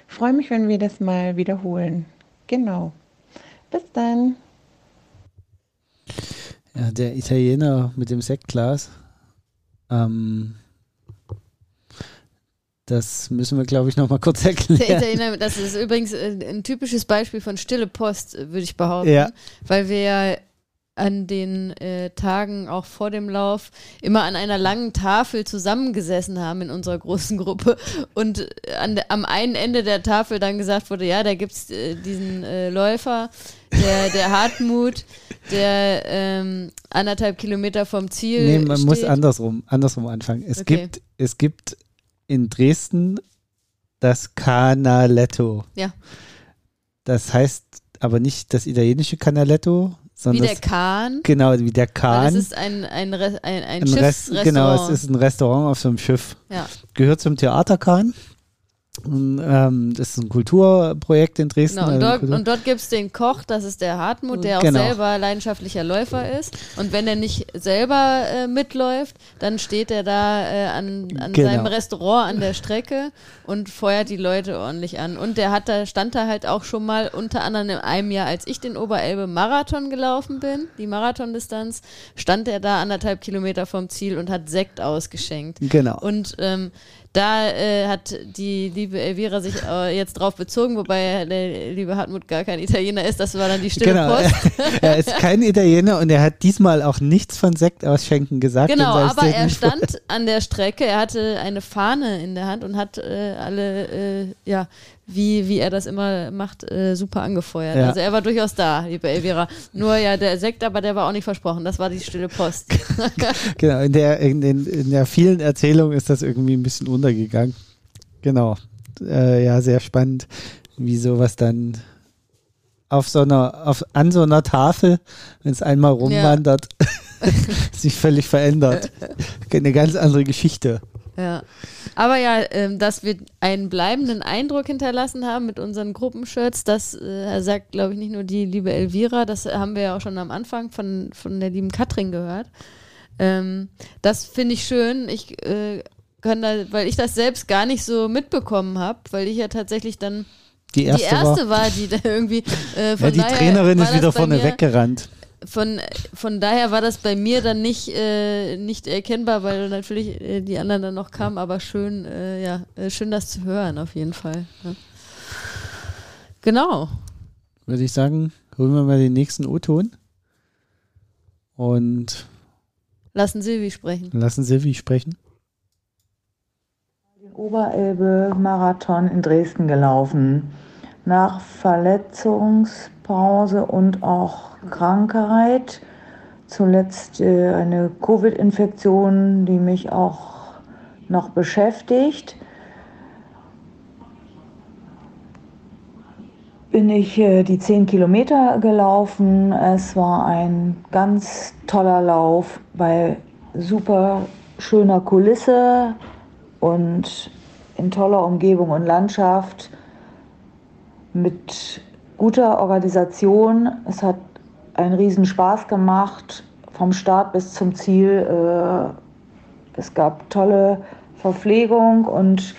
freue mich, wenn wir das mal wiederholen. Genau. Bis dann. Ja, der Italiener mit dem Sektglas. Ähm, das müssen wir, glaube ich, noch mal kurz erklären. Der Italiener, das ist übrigens äh, ein typisches Beispiel von stille Post, würde ich behaupten. Ja. Weil wir ja an den äh, Tagen auch vor dem Lauf immer an einer langen Tafel zusammengesessen haben in unserer großen Gruppe und an, am einen Ende der Tafel dann gesagt wurde, ja, da gibt es äh, diesen äh, Läufer, der, der Hartmut, der ähm, anderthalb Kilometer vom Ziel Nee, man steht. muss andersrum, andersrum anfangen. Es, okay. gibt, es gibt in Dresden das Canaletto. Ja. Das heißt aber nicht das italienische Canaletto, wie der Kahn. Genau, wie der Kahn. Das ist ein, ein, ein, ein, ein Schiffsrestaurant. Genau, es ist ein Restaurant auf so einem Schiff. Ja. Gehört zum Theater Kahn. Und, ähm, das ist ein Kulturprojekt in Dresden. Genau, und dort, und dort gibt es den Koch, das ist der Hartmut, der genau. auch selber leidenschaftlicher Läufer ist. Und wenn er nicht selber äh, mitläuft, dann steht er da äh, an, an genau. seinem Restaurant an der Strecke und feuert die Leute ordentlich an. Und der hat da, stand da halt auch schon mal unter anderem in einem Jahr, als ich den Oberelbe Marathon gelaufen bin, die Marathondistanz, stand er da anderthalb Kilometer vom Ziel und hat Sekt ausgeschenkt. Genau. Und ähm, da äh, hat die liebe Elvira sich äh, jetzt drauf bezogen, wobei der liebe Hartmut gar kein Italiener ist. Das war dann die stille genau. <laughs> Er ist kein Italiener und er hat diesmal auch nichts von Sekt ausschenken gesagt. Genau, aber er stand an der Strecke, er hatte eine Fahne in der Hand und hat äh, alle äh, ja, wie, wie er das immer macht, äh, super angefeuert. Ja. Also er war durchaus da, liebe Elvira. Nur ja, der Sekt, aber der war auch nicht versprochen. Das war die stille Post. <laughs> <laughs> genau, in der, in, in, in, der vielen Erzählung ist das irgendwie ein bisschen untergegangen. Genau. Äh, ja, sehr spannend, wie sowas dann auf so einer, auf, an so einer Tafel, wenn es einmal rumwandert, ja. <laughs> sich völlig verändert. Eine ganz andere Geschichte. Ja. Aber ja, ähm, dass wir einen bleibenden Eindruck hinterlassen haben mit unseren Gruppenshirts, das äh, sagt, glaube ich, nicht nur die liebe Elvira, das haben wir ja auch schon am Anfang von, von der lieben Katrin gehört. Ähm, das finde ich schön. Ich äh, kann da, weil ich das selbst gar nicht so mitbekommen habe, weil ich ja tatsächlich dann die erste, die erste war, war, die da irgendwie äh, <laughs> von ja, die Trainerin ist wieder vorne weggerannt von, von daher war das bei mir dann nicht, äh, nicht erkennbar, weil natürlich äh, die anderen dann noch kamen, aber schön, äh, ja, äh, schön das zu hören, auf jeden Fall. Ja. Genau. Würde ich sagen, holen wir mal den nächsten O-Ton und lassen Silvi sprechen. Lassen Silvi sprechen. Den Oberelbe-Marathon in Dresden gelaufen. Nach Verletzungspause und auch Krankheit, zuletzt äh, eine Covid-Infektion, die mich auch noch beschäftigt. Bin ich äh, die 10 Kilometer gelaufen. Es war ein ganz toller Lauf bei super schöner Kulisse und in toller Umgebung und Landschaft mit guter Organisation. Es hat einen riesen Spaß gemacht, vom Start bis zum Ziel. Äh, es gab tolle Verpflegung und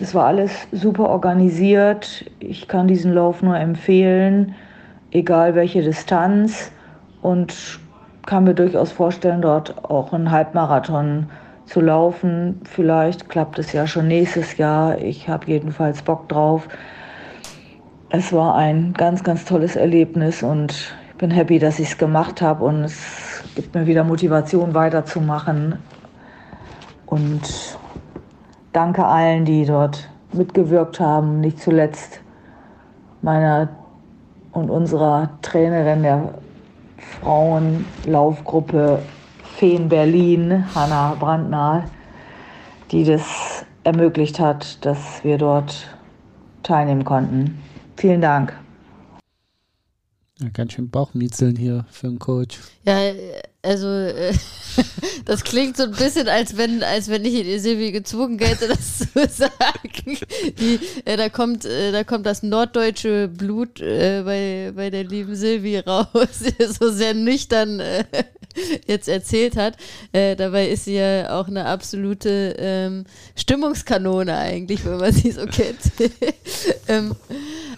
es war alles super organisiert. Ich kann diesen Lauf nur empfehlen, egal welche Distanz. Und kann mir durchaus vorstellen, dort auch einen Halbmarathon zu laufen. Vielleicht klappt es ja schon nächstes Jahr. Ich habe jedenfalls Bock drauf. Es war ein ganz, ganz tolles Erlebnis und bin happy, dass ich es gemacht habe und es gibt mir wieder Motivation weiterzumachen. Und danke allen, die dort mitgewirkt haben, nicht zuletzt meiner und unserer Trainerin der Frauenlaufgruppe Feen Berlin, Hanna Brandner, die das ermöglicht hat, dass wir dort teilnehmen konnten. Vielen Dank. Ja, ganz schön Bauchmiezeln hier für einen Coach. Ja, also äh, <laughs> das klingt so ein bisschen, als wenn, als wenn ich Silvi gezwungen hätte, das <laughs> zu sagen. Die, äh, da kommt, äh, da kommt das norddeutsche Blut äh, bei, bei der lieben Silvi raus, <laughs> so sehr nüchtern äh, <laughs> jetzt erzählt hat. Äh, dabei ist sie ja auch eine absolute ähm, Stimmungskanone eigentlich, wenn man <laughs> sie so kennt. <laughs> ähm,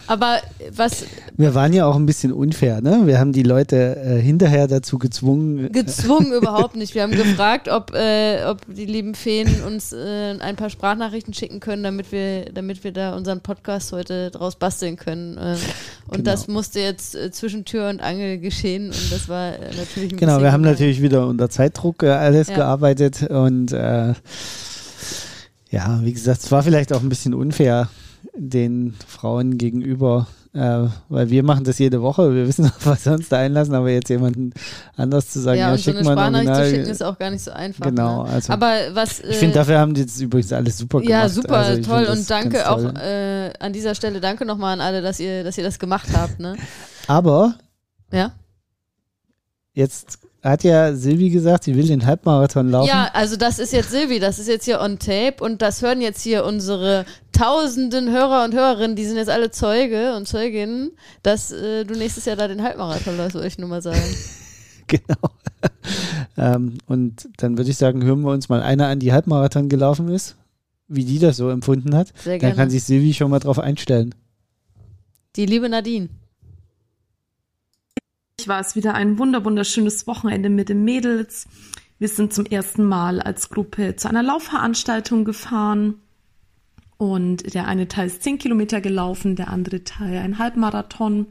aber was. Wir waren ja auch ein bisschen unfair, ne? Wir haben die Leute äh, hinterher dazu gezwungen. Gezwungen überhaupt nicht. Wir haben gefragt, ob, äh, ob die lieben Feen uns äh, ein paar Sprachnachrichten schicken können, damit wir, damit wir da unseren Podcast heute draus basteln können. Ähm, und genau. das musste jetzt äh, zwischen Tür und Angel geschehen und das war äh, natürlich ein Genau, wir haben natürlich wieder unter Zeitdruck äh, alles ja. gearbeitet und ja, wie gesagt, es war vielleicht auch ein bisschen unfair den Frauen gegenüber, äh, weil wir machen das jede Woche, wir <laughs> wissen, auf was wir uns da einlassen, aber jetzt jemanden anders zu sagen, ja, ja schick so eine Sprachnachricht zu schicken ist auch gar nicht so einfach. Genau, ne? also aber was äh, ich finde, dafür haben die jetzt übrigens alles super gemacht. Ja, super also toll und danke auch äh, an dieser Stelle danke nochmal an alle, dass ihr, dass ihr das gemacht habt. Ne? Aber ja. Jetzt hat ja Silvi gesagt, sie will den Halbmarathon laufen. Ja, also das ist jetzt Silvi, das ist jetzt hier on tape und das hören jetzt hier unsere tausenden Hörer und Hörerinnen, die sind jetzt alle Zeuge und Zeuginnen, dass äh, du nächstes Jahr da den Halbmarathon läufst, würde ich nur mal sagen. <laughs> genau. ähm, und dann würde ich sagen, hören wir uns mal einer an, die Halbmarathon gelaufen ist, wie die das so empfunden hat. Sehr gerne. Dann kann sich Silvi schon mal drauf einstellen. Die liebe Nadine war es wieder ein wunderschönes Wochenende mit den Mädels. Wir sind zum ersten Mal als Gruppe zu einer Laufveranstaltung gefahren. Und der eine Teil ist 10 Kilometer gelaufen, der andere Teil ein Halbmarathon.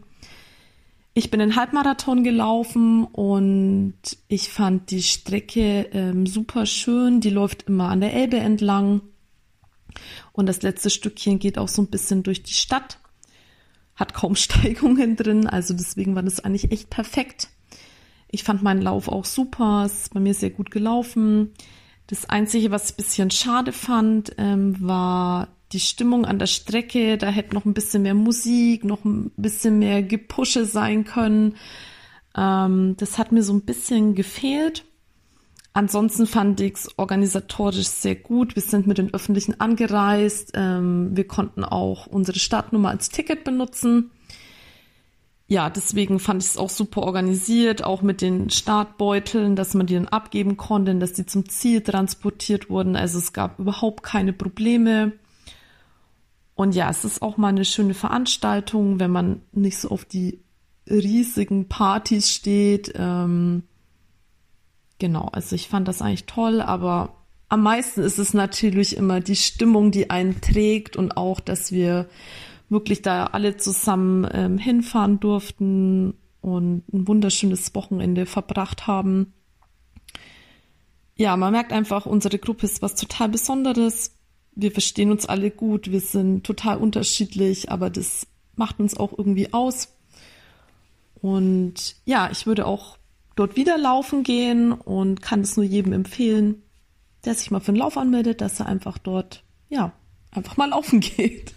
Ich bin einen Halbmarathon gelaufen und ich fand die Strecke ähm, super schön. Die läuft immer an der Elbe entlang. Und das letzte Stückchen geht auch so ein bisschen durch die Stadt hat kaum <laughs> Steigungen drin, also deswegen war das eigentlich echt perfekt. Ich fand meinen Lauf auch super, es ist bei mir sehr gut gelaufen. Das Einzige, was ich ein bisschen schade fand, ähm, war die Stimmung an der Strecke, da hätte noch ein bisschen mehr Musik, noch ein bisschen mehr Gepusche sein können. Ähm, das hat mir so ein bisschen gefehlt. Ansonsten fand ich es organisatorisch sehr gut. Wir sind mit den Öffentlichen angereist. Ähm, wir konnten auch unsere Startnummer als Ticket benutzen. Ja, deswegen fand ich es auch super organisiert, auch mit den Startbeuteln, dass man die dann abgeben konnte, dass die zum Ziel transportiert wurden. Also es gab überhaupt keine Probleme. Und ja, es ist auch mal eine schöne Veranstaltung, wenn man nicht so auf die riesigen Partys steht. Ähm, genau, also ich fand das eigentlich toll, aber am meisten ist es natürlich immer die Stimmung, die einen trägt und auch, dass wir wirklich da alle zusammen ähm, hinfahren durften und ein wunderschönes Wochenende verbracht haben. Ja, man merkt einfach, unsere Gruppe ist was total Besonderes. Wir verstehen uns alle gut, wir sind total unterschiedlich, aber das macht uns auch irgendwie aus. Und ja, ich würde auch dort wieder laufen gehen und kann es nur jedem empfehlen, der sich mal für einen Lauf anmeldet, dass er einfach dort, ja, einfach mal laufen <laughs> geht.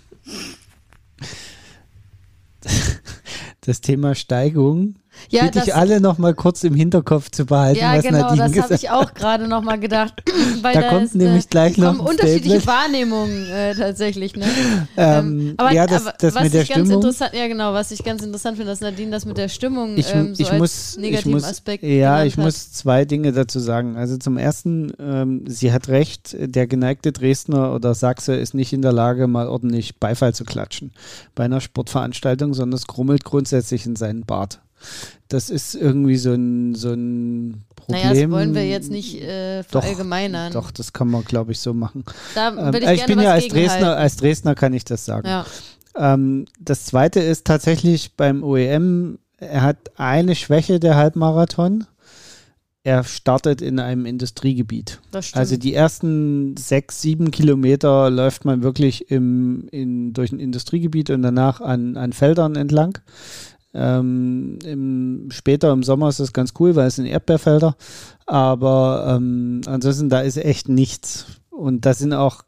Das Thema Steigung Ja, bitte ich alle noch mal kurz im Hinterkopf zu behalten, Ja, was genau, Nadine das habe ich auch gerade noch mal gedacht. <laughs> Weil Da da, kommt ist, nämlich äh, gleich noch unterschiedliche Statement. Wahrnehmungen äh, tatsächlich. Ne? <laughs> Ähm, ja, das- das was mit der ich ganz Stimmung- interessant, ja genau, was ich ganz interessant finde, dass Nadine das mit der Stimmung Ich, ähm, so ich als muss, negativen muss, Aspekt ja, ich hat. muss zwei Dinge dazu sagen. Also zum ersten, ähm, sie hat recht, der geneigte Dresdner oder Sachse ist nicht in der Lage, mal ordentlich Beifall zu klatschen bei einer Sportveranstaltung, sondern es grummelt grundsätzlich in seinen Bart. Das ist irgendwie so ein, so ein Problem. Naja, das wollen wir jetzt nicht äh, Doch, verallgemeinern. Doch, das kann man, glaube ich, so machen. Da Ähm, will ich, ich gerne bin ja als. Dresdner, als Dresdner kann ich das sagen. Ja. Ähm, das zweite ist tatsächlich beim OEM, er hat eine Schwäche der Halbmarathon. Er startet in einem Industriegebiet. Das stimmt. Also die ersten sechs, sieben Kilometer läuft man wirklich im, in, durch ein Industriegebiet und danach an, an Feldern entlang. Ähm, im, später im Sommer ist das ganz cool, weil es sind Erdbeerfelder. Aber ähm, ansonsten, da ist echt nichts. Und da sind auch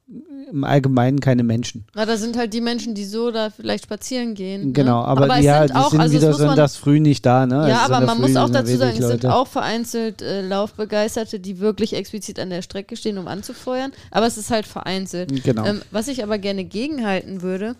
im Allgemeinen keine Menschen. Na, da sind halt die Menschen, die so da vielleicht spazieren gehen. Genau, ne? aber, es ja, sind die auch, sind also das wieder muss man, sonntags früh nicht da, ne? Ja, Also aber man muss auch dazu sagen, wenig es sind Leute. auch vereinzelt äh, Laufbegeisterte, die wirklich explizit an der Strecke stehen, um anzufeuern. Aber es ist halt vereinzelt. Genau. Ähm, was ich aber gerne gegenhalten würde,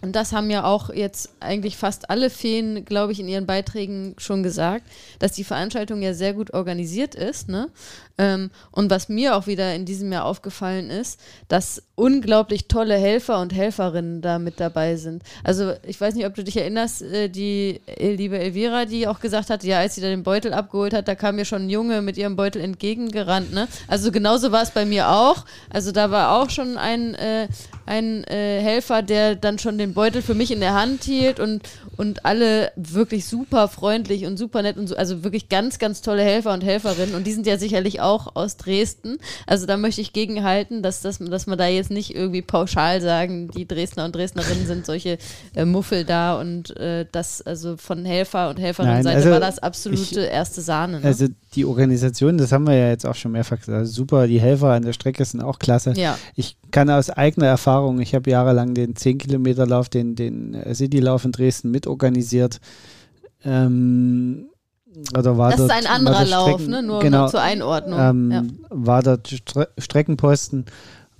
und das haben ja auch jetzt eigentlich fast alle Feen, glaube ich, in ihren Beiträgen schon gesagt, dass die Veranstaltung ja sehr gut organisiert ist. Ne? Ähm, und was mir auch wieder in diesem Jahr aufgefallen ist, dass unglaublich tolle Helfer und Helferinnen da mit dabei sind. Also ich weiß nicht, ob du dich erinnerst, äh, die äh, liebe Elvira, die auch gesagt hat, ja, als sie da den Beutel abgeholt hat, da kam mir schon ein Junge mit ihrem Beutel entgegengerannt. Ne? Also genauso war es bei mir auch. Also da war auch schon ein, äh, ein äh, Helfer, der dann schon den Beutel für mich in der Hand hielt und, und alle wirklich super freundlich und super nett und so, also wirklich ganz, ganz tolle Helfer und Helferinnen und die sind ja sicherlich auch aus Dresden. Also da möchte ich gegenhalten, dass, dass, dass man da jetzt nicht irgendwie pauschal sagen, die Dresdner und Dresdnerinnen sind solche äh, Muffel da und äh, das, also von Helfer und Helferinnenseite also war das absolute ich- erste Sahne. Ne? Also die Organisation, das haben wir ja jetzt auch schon mehrfach gesagt, super, die Helfer an der Strecke sind auch klasse. ja. Ich kann aus eigener Erfahrung, ich habe jahrelang den 10-Kilometer-Lauf, den, den äh, Citylauf in Dresden mitorganisiert. Ähm, oder war Das ist dort, ein war anderer Lauf, ne? nur, genau, nur zur Einordnung. ähm, ja. war dort Stre Streckenposten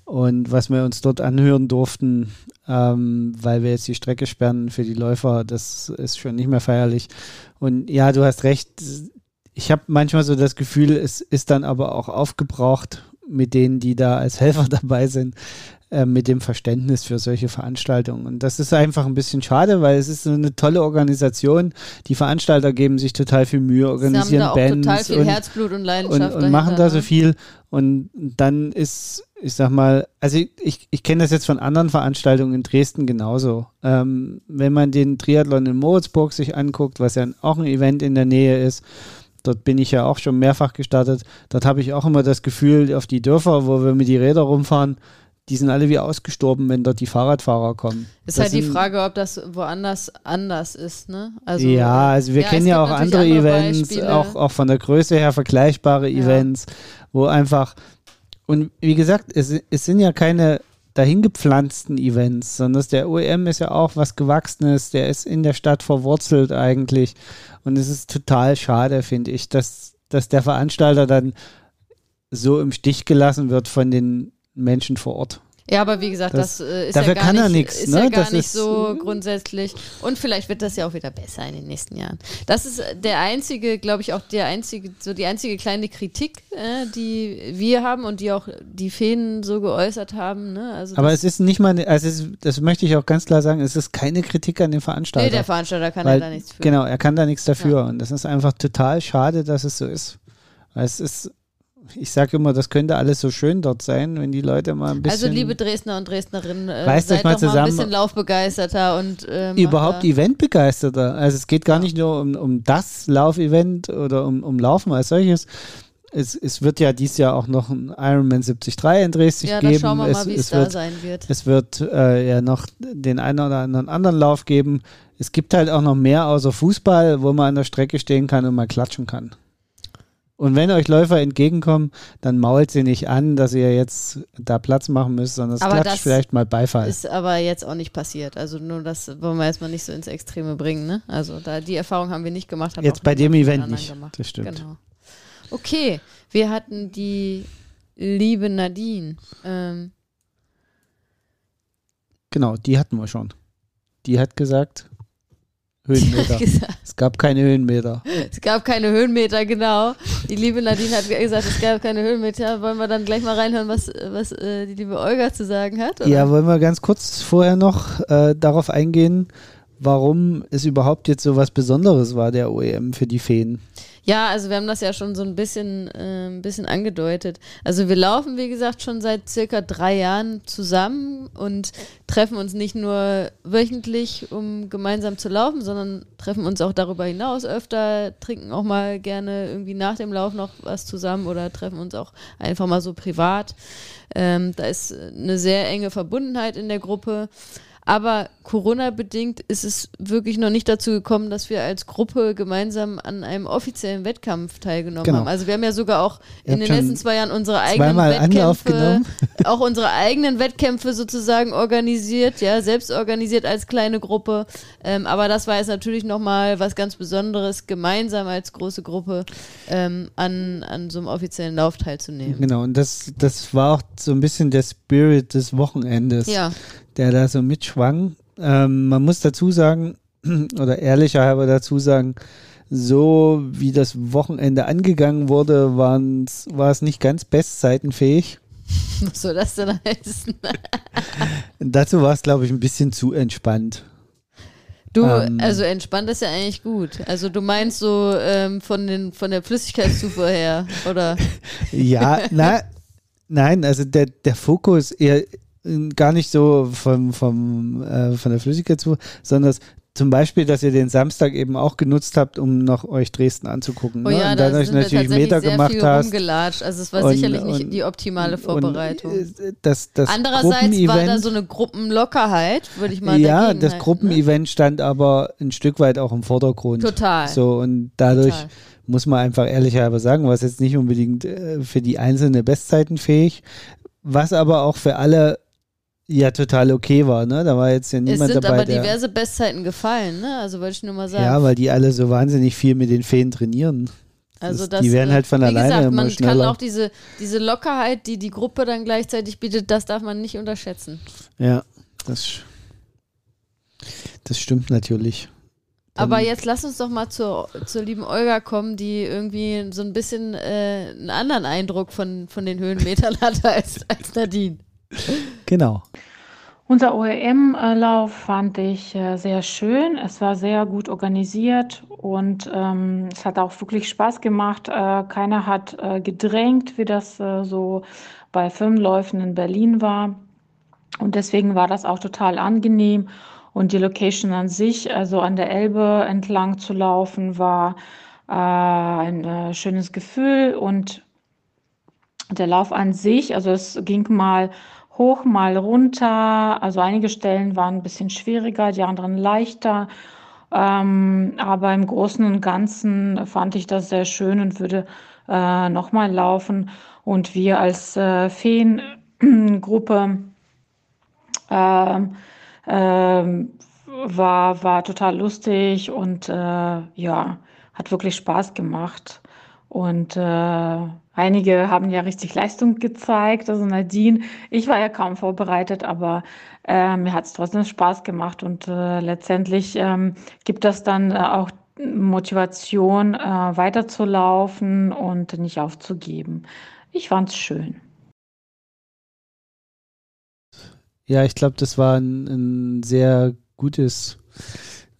und was wir uns dort anhören durften, ähm, weil wir jetzt die Strecke sperren für die Läufer, das ist schon nicht mehr feierlich. Und ja, du hast recht, ich habe manchmal so das Gefühl, es ist dann aber auch aufgebraucht mit denen, die da als Helfer <laughs> dabei sind, äh, mit dem Verständnis für solche Veranstaltungen. Und das ist einfach ein bisschen schade, weil es ist so eine tolle Organisation. Die Veranstalter geben sich total viel Mühe, Sie haben organisieren da auch Bands total viel und, Herzblut und und, Leidenschaft und machen da so ne? viel. Und dann ist, ich sag mal, also ich, ich, ich kenne das jetzt von anderen Veranstaltungen in Dresden genauso. Ähm, wenn man den Triathlon in Moritzburg sich anguckt, was ja auch ein Event in der Nähe ist, dort bin ich ja auch schon mehrfach gestartet, dort habe ich auch immer das Gefühl, auf die Dörfer, wo wir mit die Räder rumfahren, die sind alle wie ausgestorben, wenn dort die Fahrradfahrer kommen. Ist Das halt die Frage, ob das woanders anders ist, ne? Also, ja, also wir ja, kennen ja auch andere, andere Events, Beispiele. auch, auch von der Größe her vergleichbare Ja. Events, wo einfach, und wie gesagt, es, es sind ja keine dahingepflanzten Events, sondern der OEM ist ja auch was Gewachsenes, der ist in der Stadt verwurzelt eigentlich. Und es ist total schade, finde ich, dass, dass der Veranstalter dann so im Stich gelassen wird von den Menschen vor Ort. Ja, aber wie gesagt, das, Das- äh, ist dafür ja gar kann er nicht, nix, ist ne? ja gar Das nicht so grundsätzlich. Und vielleicht wird das ja auch wieder besser in den nächsten Jahren. Das ist der einzige, glaube ich, auch der einzige, so die einzige kleine Kritik, äh, die wir haben und die auch die Feen so geäußert haben. Ne? Also Aber es ist nicht mal, also ist, das möchte ich auch ganz klar sagen, es ist keine Kritik an den Veranstalter. nee, der Veranstalter kann Weil, ja da nichts für. Genau, er kann da nichts dafür. Und das ist einfach total schade, dass es so ist. Es ist, ich sage immer, das könnte alles so schön dort sein, wenn die Leute mal ein bisschen Also liebe Dresdner und Dresdnerinnen, äh, euch seid mal doch mal ein zusammen. bisschen laufbegeisterter und äh, überhaupt Eventbegeisterter. Also es geht gar nicht nur um, um das Laufevent oder um, um Laufen als solches. Es, es wird ja dieses Jahr auch noch ein Ironman 73 in Dresden Ja, geben. schauen wir es, mal, wie es es da wird, sein wird. Es wird äh, ja noch den einen oder anderen anderen Lauf geben. Es gibt halt auch noch mehr außer Fußball, wo man an der Strecke stehen kann und mal klatschen kann. Und wenn euch Läufer entgegenkommen, dann mault sie nicht an, dass ihr jetzt da Platz machen müsst, sondern es Aber klatscht vielleicht mal Beifall. Ist aber jetzt auch nicht passiert. Also nur das wollen wir jetzt mal nicht so ins Extreme bringen. Ne? Also da die Erfahrung haben wir nicht gemacht. hat Jetzt bei dem Event nicht. Gemacht. Das stimmt. Genau. Okay, wir hatten die liebe Nadine. Ähm, Genau, die hatten wir schon. Die hat gesagt, Höhenmeter. <laughs> es gab keine Höhenmeter. es gab keine Höhenmeter, genau. Die liebe Nadine hat gesagt, es gab keine Höhenmeter. Wollen wir dann gleich mal reinhören, was, was äh, die liebe Olga zu sagen hat? Oder? Ja, wollen wir ganz kurz vorher noch äh, darauf eingehen, warum es überhaupt jetzt so was Besonderes war, der OEM für die Feen. Ja, also wir haben das ja schon so ein bisschen, äh, ein bisschen angedeutet. Also wir laufen, wie gesagt, schon seit circa drei Jahren zusammen und treffen uns nicht nur wöchentlich, um gemeinsam zu laufen, sondern treffen uns auch darüber hinaus öfter, trinken auch mal gerne irgendwie nach dem Lauf noch was zusammen oder treffen uns auch einfach mal so privat. Ähm, da ist eine sehr enge Verbundenheit in der Gruppe. Aber Corona-bedingt ist es wirklich noch nicht dazu gekommen, dass wir als Gruppe gemeinsam an einem offiziellen Wettkampf teilgenommen Genau. haben. Also wir haben ja sogar auch Ihr in den letzten zwei Jahren unsere eigenen Wettkämpfe, <laughs> auch unsere eigenen Wettkämpfe sozusagen organisiert, ja, selbst organisiert als kleine Gruppe. Ähm, aber das war jetzt natürlich nochmal was ganz Besonderes, gemeinsam als große Gruppe ähm, an, an so einem offiziellen Lauf teilzunehmen. Genau, und das, das war auch so ein bisschen der Spirit des Wochenendes, Ja, der da so mitschwang. Ähm, man muss dazu sagen, <clears throat> oder ehrlicher halber dazu sagen, so wie das Wochenende angegangen wurde, war es nicht ganz bestzeitenfähig. <laughs> was soll das denn heißen? Dazu war es, glaube ich, ein bisschen zu entspannt. Du, Ähm. also entspannt ist ja eigentlich gut. Also du meinst so ähm, von, den, von der Flüssigkeitszufuhr her, oder? <laughs> Ja, na, nein, also der, der Fokus eher gar nicht so vom, vom, äh, von der Flüssigkeit zu, sondern es- zum Beispiel, dass ihr den Samstag eben auch genutzt habt, um noch euch Dresden anzugucken. Oh ne? ja, und da sind natürlich Meter sehr gemacht viel hast. rumgelatscht. Also es war Und- sicherlich nicht und- die optimale Vorbereitung. Äh, das, das Andererseits war da so eine Gruppenlockerheit, würde ich mal ja, dagegen das halten, Gruppenevent stand aber ein Stück weit auch im Vordergrund. Ne? Total. So, und dadurch Total. muss man einfach ehrlicherweise sagen, was jetzt nicht unbedingt äh, für die einzelne Bestzeiten fähig, was aber auch für alle ja total okay war, ne? Da war jetzt ja Es niemand sind dabei, aber diverse Bestzeiten gefallen, ne? Also wollte ich nur mal sagen. ja, weil die alle so wahnsinnig viel mit den Feen trainieren. Also Das- die werden halt von wie alleine gesagt, immer man kann schneller. auch diese, diese Lockerheit, die die Gruppe dann gleichzeitig bietet, das darf man nicht unterschätzen. Ja, das, das stimmt natürlich. Dann- Aber jetzt lass uns doch mal zur, zur lieben Olga kommen, die irgendwie so ein bisschen äh, einen anderen Eindruck von, von den Höhenmetern <laughs> hat als, als Nadine. Genau. Unser OEM-Lauf fand ich äh, sehr schön. Es war sehr gut organisiert und ähm, es hat auch wirklich Spaß gemacht. Äh, keiner hat äh, gedrängt, wie das äh, so bei Firmenläufen in Berlin war. Und deswegen war das auch total angenehm. Und die Location an sich, also an der Elbe entlang zu laufen, war äh, ein äh, schönes Gefühl. Und der Lauf an sich, also es ging mal hoch, mal runter. Also einige Stellen waren ein bisschen schwieriger, die anderen leichter. Ähm, aber im Großen und Ganzen fand ich das sehr schön und würde äh, nochmal laufen. Und wir als äh, Feengruppe ähm, war, war total lustig und äh, ja, hat wirklich Spaß gemacht. Und äh, einige haben ja richtig Leistung gezeigt. Also Nadine, ich war ja kaum vorbereitet, aber äh, mir hat es trotzdem Spaß gemacht. Und äh, letztendlich ähm, gibt das dann äh, auch Motivation, äh, weiterzulaufen und nicht aufzugeben. Ich fand es schön. Ja, ich glaube, das war ein, ein sehr gutes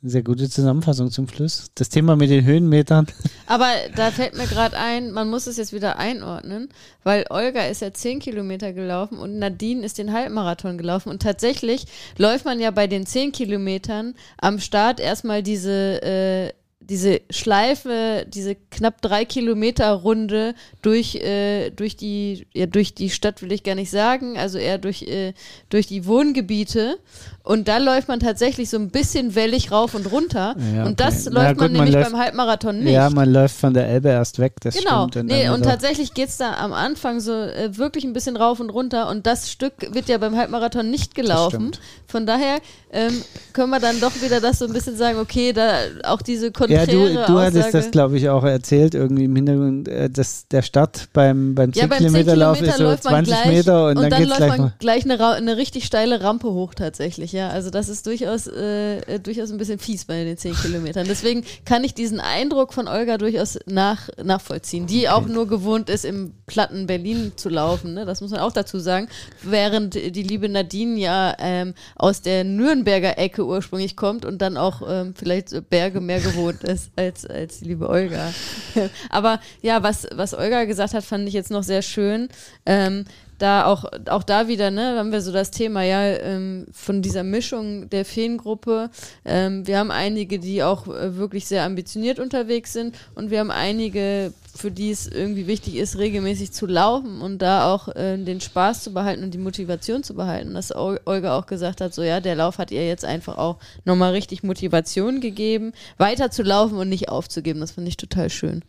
sehr gute Zusammenfassung zum Schluss. Das Thema mit den Höhenmetern. <laughs> Aber da fällt mir gerade ein, man muss es jetzt wieder einordnen, weil Olga ist ja 10 Kilometer gelaufen und Nadine ist den Halbmarathon gelaufen. Und tatsächlich läuft man ja bei den 10 Kilometern am Start erstmal diese äh, diese Schleife, diese knapp drei Kilometer Runde durch, äh, durch, die, ja, durch die Stadt will ich gar nicht sagen, also eher durch, äh, durch die Wohngebiete. Und da läuft man tatsächlich so ein bisschen wellig rauf und runter. Ja, und das okay. läuft ja, gut, man nämlich man läuft, beim Halbmarathon nicht. Ja, man läuft von der Elbe erst weg, das genau. stimmt. Nee, und tatsächlich geht es da am Anfang so äh, wirklich ein bisschen rauf und runter. Und das Stück wird ja beim Halbmarathon nicht gelaufen. Von daher ähm, können wir dann doch wieder das so ein bisschen sagen, okay, da auch diese konträre Ja, du, du hattest das, glaube ich, auch erzählt, irgendwie im Hintergrund, äh, dass der Start beim, beim 10 ja, Kilometerlauf ist so 20 gleich, Meter und, und dann, dann läuft gleich man gleich eine, eine richtig steile Rampe hoch tatsächlich, ja. Also das ist durchaus, äh, äh, durchaus ein bisschen fies bei den 10 Kilometern. Deswegen kann ich diesen Eindruck von Olga durchaus nach, nachvollziehen, die okay. auch nur gewohnt ist, im platten Berlin zu laufen, ne? das muss man auch dazu sagen, während die liebe Nadine ja ähm, aus der Nürnberger Ecke ursprünglich kommt und dann auch ähm, vielleicht Berge mehr gewohnt ist als, als die liebe Olga. <laughs> Aber ja, was, was Olga gesagt hat, fand ich jetzt noch sehr schön. Ähm, da auch, auch da wieder, ne, haben wir so das Thema, ja, ähm, von dieser Mischung der Feengruppe. Ähm, wir haben einige, die auch äh, wirklich sehr ambitioniert unterwegs sind und wir haben einige, für die es irgendwie wichtig ist, regelmäßig zu laufen und da auch äh, den Spaß zu behalten und die Motivation zu behalten. Dass Olga auch gesagt hat, so ja, der Lauf hat ihr jetzt einfach auch nochmal richtig Motivation gegeben, weiter zu laufen und nicht aufzugeben. Das fand ich total schön.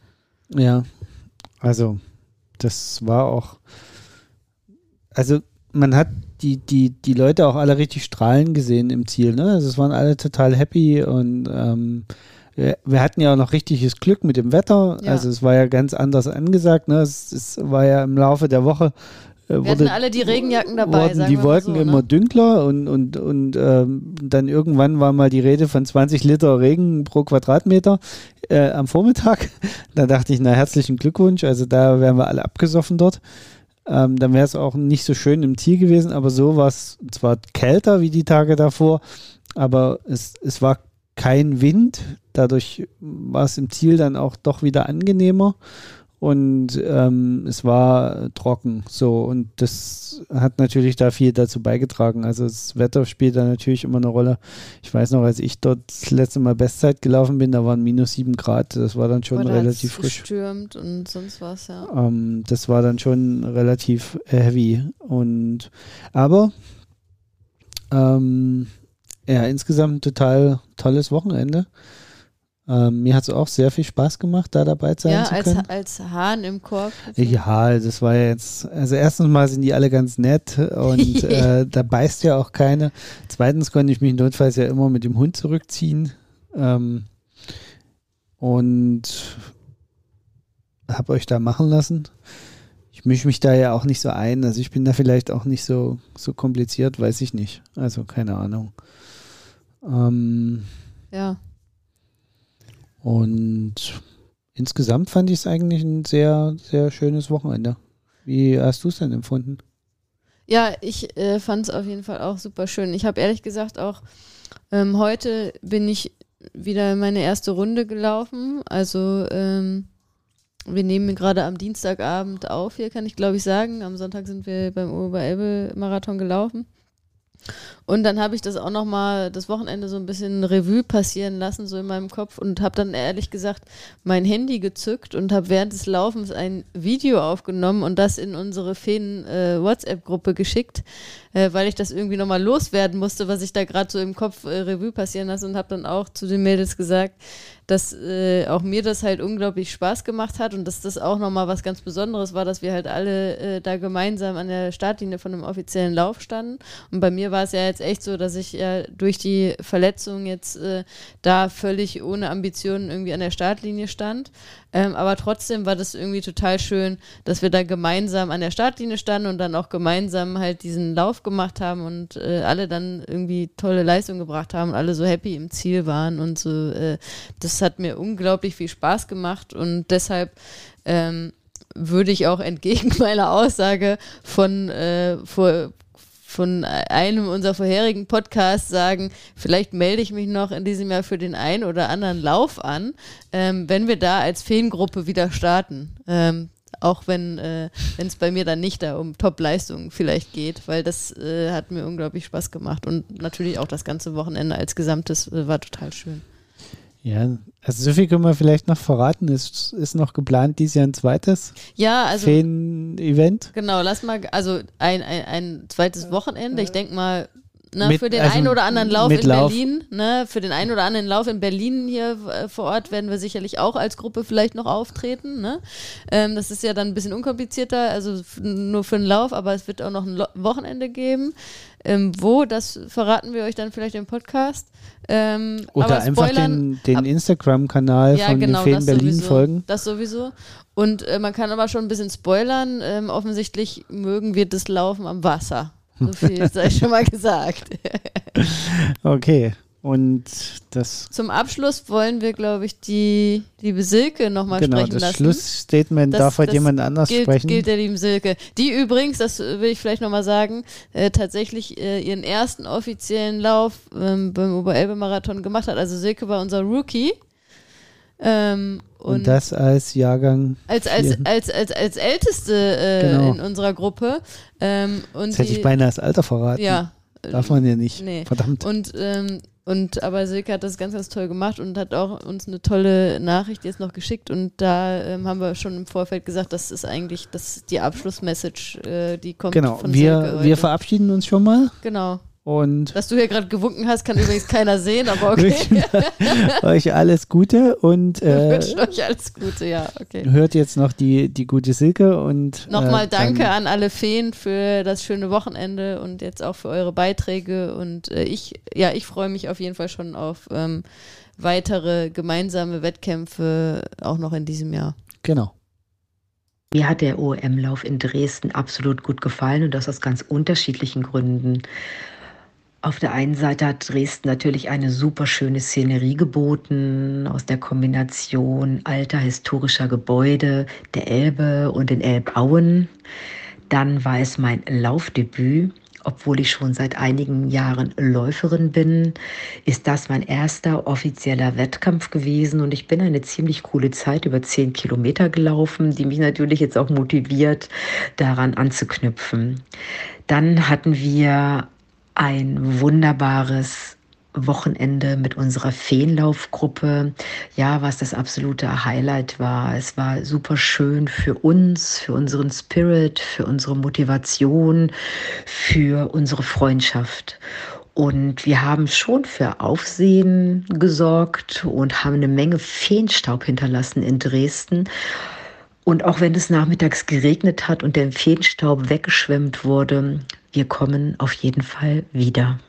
Ja, also das war auch also man hat die, die, die Leute auch alle richtig strahlen gesehen im Ziel. Ne? Also es waren alle total happy und ähm, wir, wir, hatten ja auch noch richtiges Glück mit dem Wetter. Ja. Also es war ja ganz anders angesagt. Ne? Es, es war ja im Laufe der Woche äh, wir wurde, hatten alle die Regenjacken dabei. Wurden die Wolken so, ne? immer dünkler und, und, und ähm, dann irgendwann war mal die Rede von 20 Liter Regen pro Quadratmeter äh, am Vormittag. <laughs> Da dachte ich, na herzlichen Glückwunsch. Also da wären wir alle abgesoffen dort. Ähm, dann wäre es auch nicht so schön im Ziel gewesen, aber so war es zwar kälter wie die Tage davor, aber es, es war kein Wind. Dadurch war es im Ziel dann auch doch wieder angenehmer und ähm, es war trocken so und das hat natürlich da viel dazu beigetragen. Also das Wetter spielt da natürlich immer eine Rolle. Ich weiß noch, als ich dort das letzte Mal Bestzeit gelaufen bin, da waren minus sieben Grad. Das war dann schon Oder relativ frisch. Gestürmt und sonst was, ja. Ähm, das war dann schon relativ heavy und aber ähm, ja, insgesamt ein total tolles Wochenende. Ähm, mir hat es auch sehr viel Spaß gemacht, da dabei sein ja, zu können. Ja, als, Hahn im Korb. Ja, das war ja jetzt, also erstens mal sind die alle ganz nett und <laughs> äh, da beißt ja auch keine. Zweitens konnte ich mich notfalls ja immer mit dem Hund zurückziehen ähm, und habe euch da machen lassen. Ich mische mich da ja auch nicht so ein, also ich bin da vielleicht auch nicht so, so kompliziert, weiß ich nicht. Also keine Ahnung. Ähm, ja. Und insgesamt fand ich es eigentlich ein sehr, sehr schönes Wochenende. Wie hast du es denn empfunden? Ja, ich äh, fand es auf jeden Fall auch super schön. Ich habe ehrlich gesagt auch, ähm, heute bin ich wieder meine erste Runde gelaufen. Also ähm, wir nehmen gerade am Dienstagabend auf, hier kann ich glaube ich sagen. Am Sonntag sind wir beim Oberelbe-Marathon gelaufen. Und dann habe ich das auch nochmal das Wochenende so ein bisschen Revue passieren lassen, so in meinem Kopf und habe dann ehrlich gesagt mein Handy gezückt und habe während des Laufens ein Video aufgenommen und das in unsere Feen äh, WhatsApp-Gruppe geschickt, äh, weil ich das irgendwie nochmal loswerden musste, was ich da gerade so im Kopf äh, Revue passieren lasse und habe dann auch zu den Mädels gesagt, dass äh, auch mir das halt unglaublich Spaß gemacht hat und dass das auch nochmal was ganz Besonderes war, dass wir halt alle äh, da gemeinsam an der Startlinie von einem offiziellen Lauf standen. Und bei mir war es ja jetzt echt so, dass ich ja durch die Verletzung jetzt äh, da völlig ohne Ambitionen irgendwie an der Startlinie stand. Ähm, aber trotzdem war das irgendwie total schön, dass wir da gemeinsam an der Startlinie standen und dann auch gemeinsam halt diesen Lauf gemacht haben und äh, alle dann irgendwie tolle Leistungen gebracht haben und alle so happy im Ziel waren und so. Äh, das hat mir unglaublich viel Spaß gemacht und deshalb ähm, würde ich auch entgegen <laughs> meiner Aussage von äh, vor von einem unserer vorherigen Podcasts sagen, vielleicht melde ich mich noch in diesem Jahr für den einen oder anderen Lauf an, ähm, wenn wir da als Feengruppe wieder starten. Ähm, auch wenn äh, es bei mir dann nicht da um Top-Leistungen vielleicht geht, weil das äh, hat mir unglaublich Spaß gemacht und natürlich auch das ganze Wochenende als Gesamtes äh, war total schön. Ja, also so viel können wir vielleicht noch verraten. Es ist noch geplant, dieses Jahr ein zweites ja, also, Fan-Event. Genau, lass mal, also ein, ein, ein zweites Wochenende. Ich denke mal, Ne, mit, für den also einen oder anderen Lauf in Lauf. Berlin, ne, für den einen oder anderen Lauf in Berlin hier äh, vor Ort werden wir sicherlich auch als Gruppe vielleicht noch auftreten. Ne? Ähm, das ist ja dann ein bisschen unkomplizierter, also nur für den Lauf, aber es wird auch noch ein Lo Wochenende geben. Ähm, wo, das verraten wir euch dann vielleicht im Podcast. Ähm, Oder einfach den, den Instagram-Kanal ja, von genau, Feen Berlin sowieso, folgen. Das sowieso. Und äh, man kann aber schon ein bisschen spoilern. Ähm, offensichtlich mögen wir das Laufen am Wasser. So viel sei <laughs> schon mal gesagt. okay. Und das. Zum Abschluss wollen wir, glaube ich, die liebe Silke nochmal genau, sprechen lassen. Genau, das Schlussstatement das, darf heute jemand anders gilt, sprechen. gilt der lieben Silke. Die übrigens, das will ich vielleicht nochmal sagen, äh, tatsächlich äh, ihren ersten offiziellen Lauf ähm, beim Oberelbe-Marathon gemacht hat. Also Silke war unser Rookie. Ähm, und, und, das als Jahrgang. Als, als, als, als, als Älteste äh, genau. in unserer Gruppe. Ähm, und das hätte die, ich beinahe das Alter verraten. Ja. Darf man ja nicht. Nee. Verdammt. Und, ähm, und aber Silke hat das ganz, ganz toll gemacht und hat auch uns eine tolle Nachricht jetzt noch geschickt. Und da ähm, haben wir schon im Vorfeld gesagt, das ist eigentlich das die Abschlussmessage, äh, die kommt genau. von wir, Silke. Genau, wir verabschieden uns schon mal. Genau. Und Dass du hier gerade gewunken hast, kann übrigens keiner sehen, aber okay. <laughs> euch alles Gute und äh, wünschen euch alles Gute, ja, okay. Hört jetzt noch die, die gute Silke und nochmal äh, danke an alle Feen für das schöne Wochenende und jetzt auch für eure Beiträge und äh, ich, ja, ich freue mich auf jeden Fall schon auf ähm, weitere gemeinsame Wettkämpfe auch noch in diesem Jahr. Genau. Mir hat der OEM-Lauf in Dresden absolut gut gefallen und das aus ganz unterschiedlichen Gründen. Auf der einen Seite hat Dresden natürlich eine super schöne Szenerie geboten aus der Kombination alter historischer Gebäude, der Elbe und den Elbauen. Dann war es mein Laufdebüt. Obwohl ich schon seit einigen Jahren Läuferin bin, ist das mein erster offizieller Wettkampf gewesen und ich bin eine ziemlich coole Zeit über zehn Kilometer gelaufen, die mich natürlich jetzt auch motiviert, daran anzuknüpfen. Dann hatten wir ein wunderbares Wochenende mit unserer Feenlaufgruppe, ja, was das absolute Highlight war. Es war super schön für uns, für unseren Spirit, für unsere Motivation, für unsere Freundschaft. Und wir haben schon für Aufsehen gesorgt und haben eine Menge Feenstaub hinterlassen in Dresden. Und auch wenn es nachmittags geregnet hat und der Feenstaub weggeschwemmt wurde, wir kommen auf jeden Fall wieder.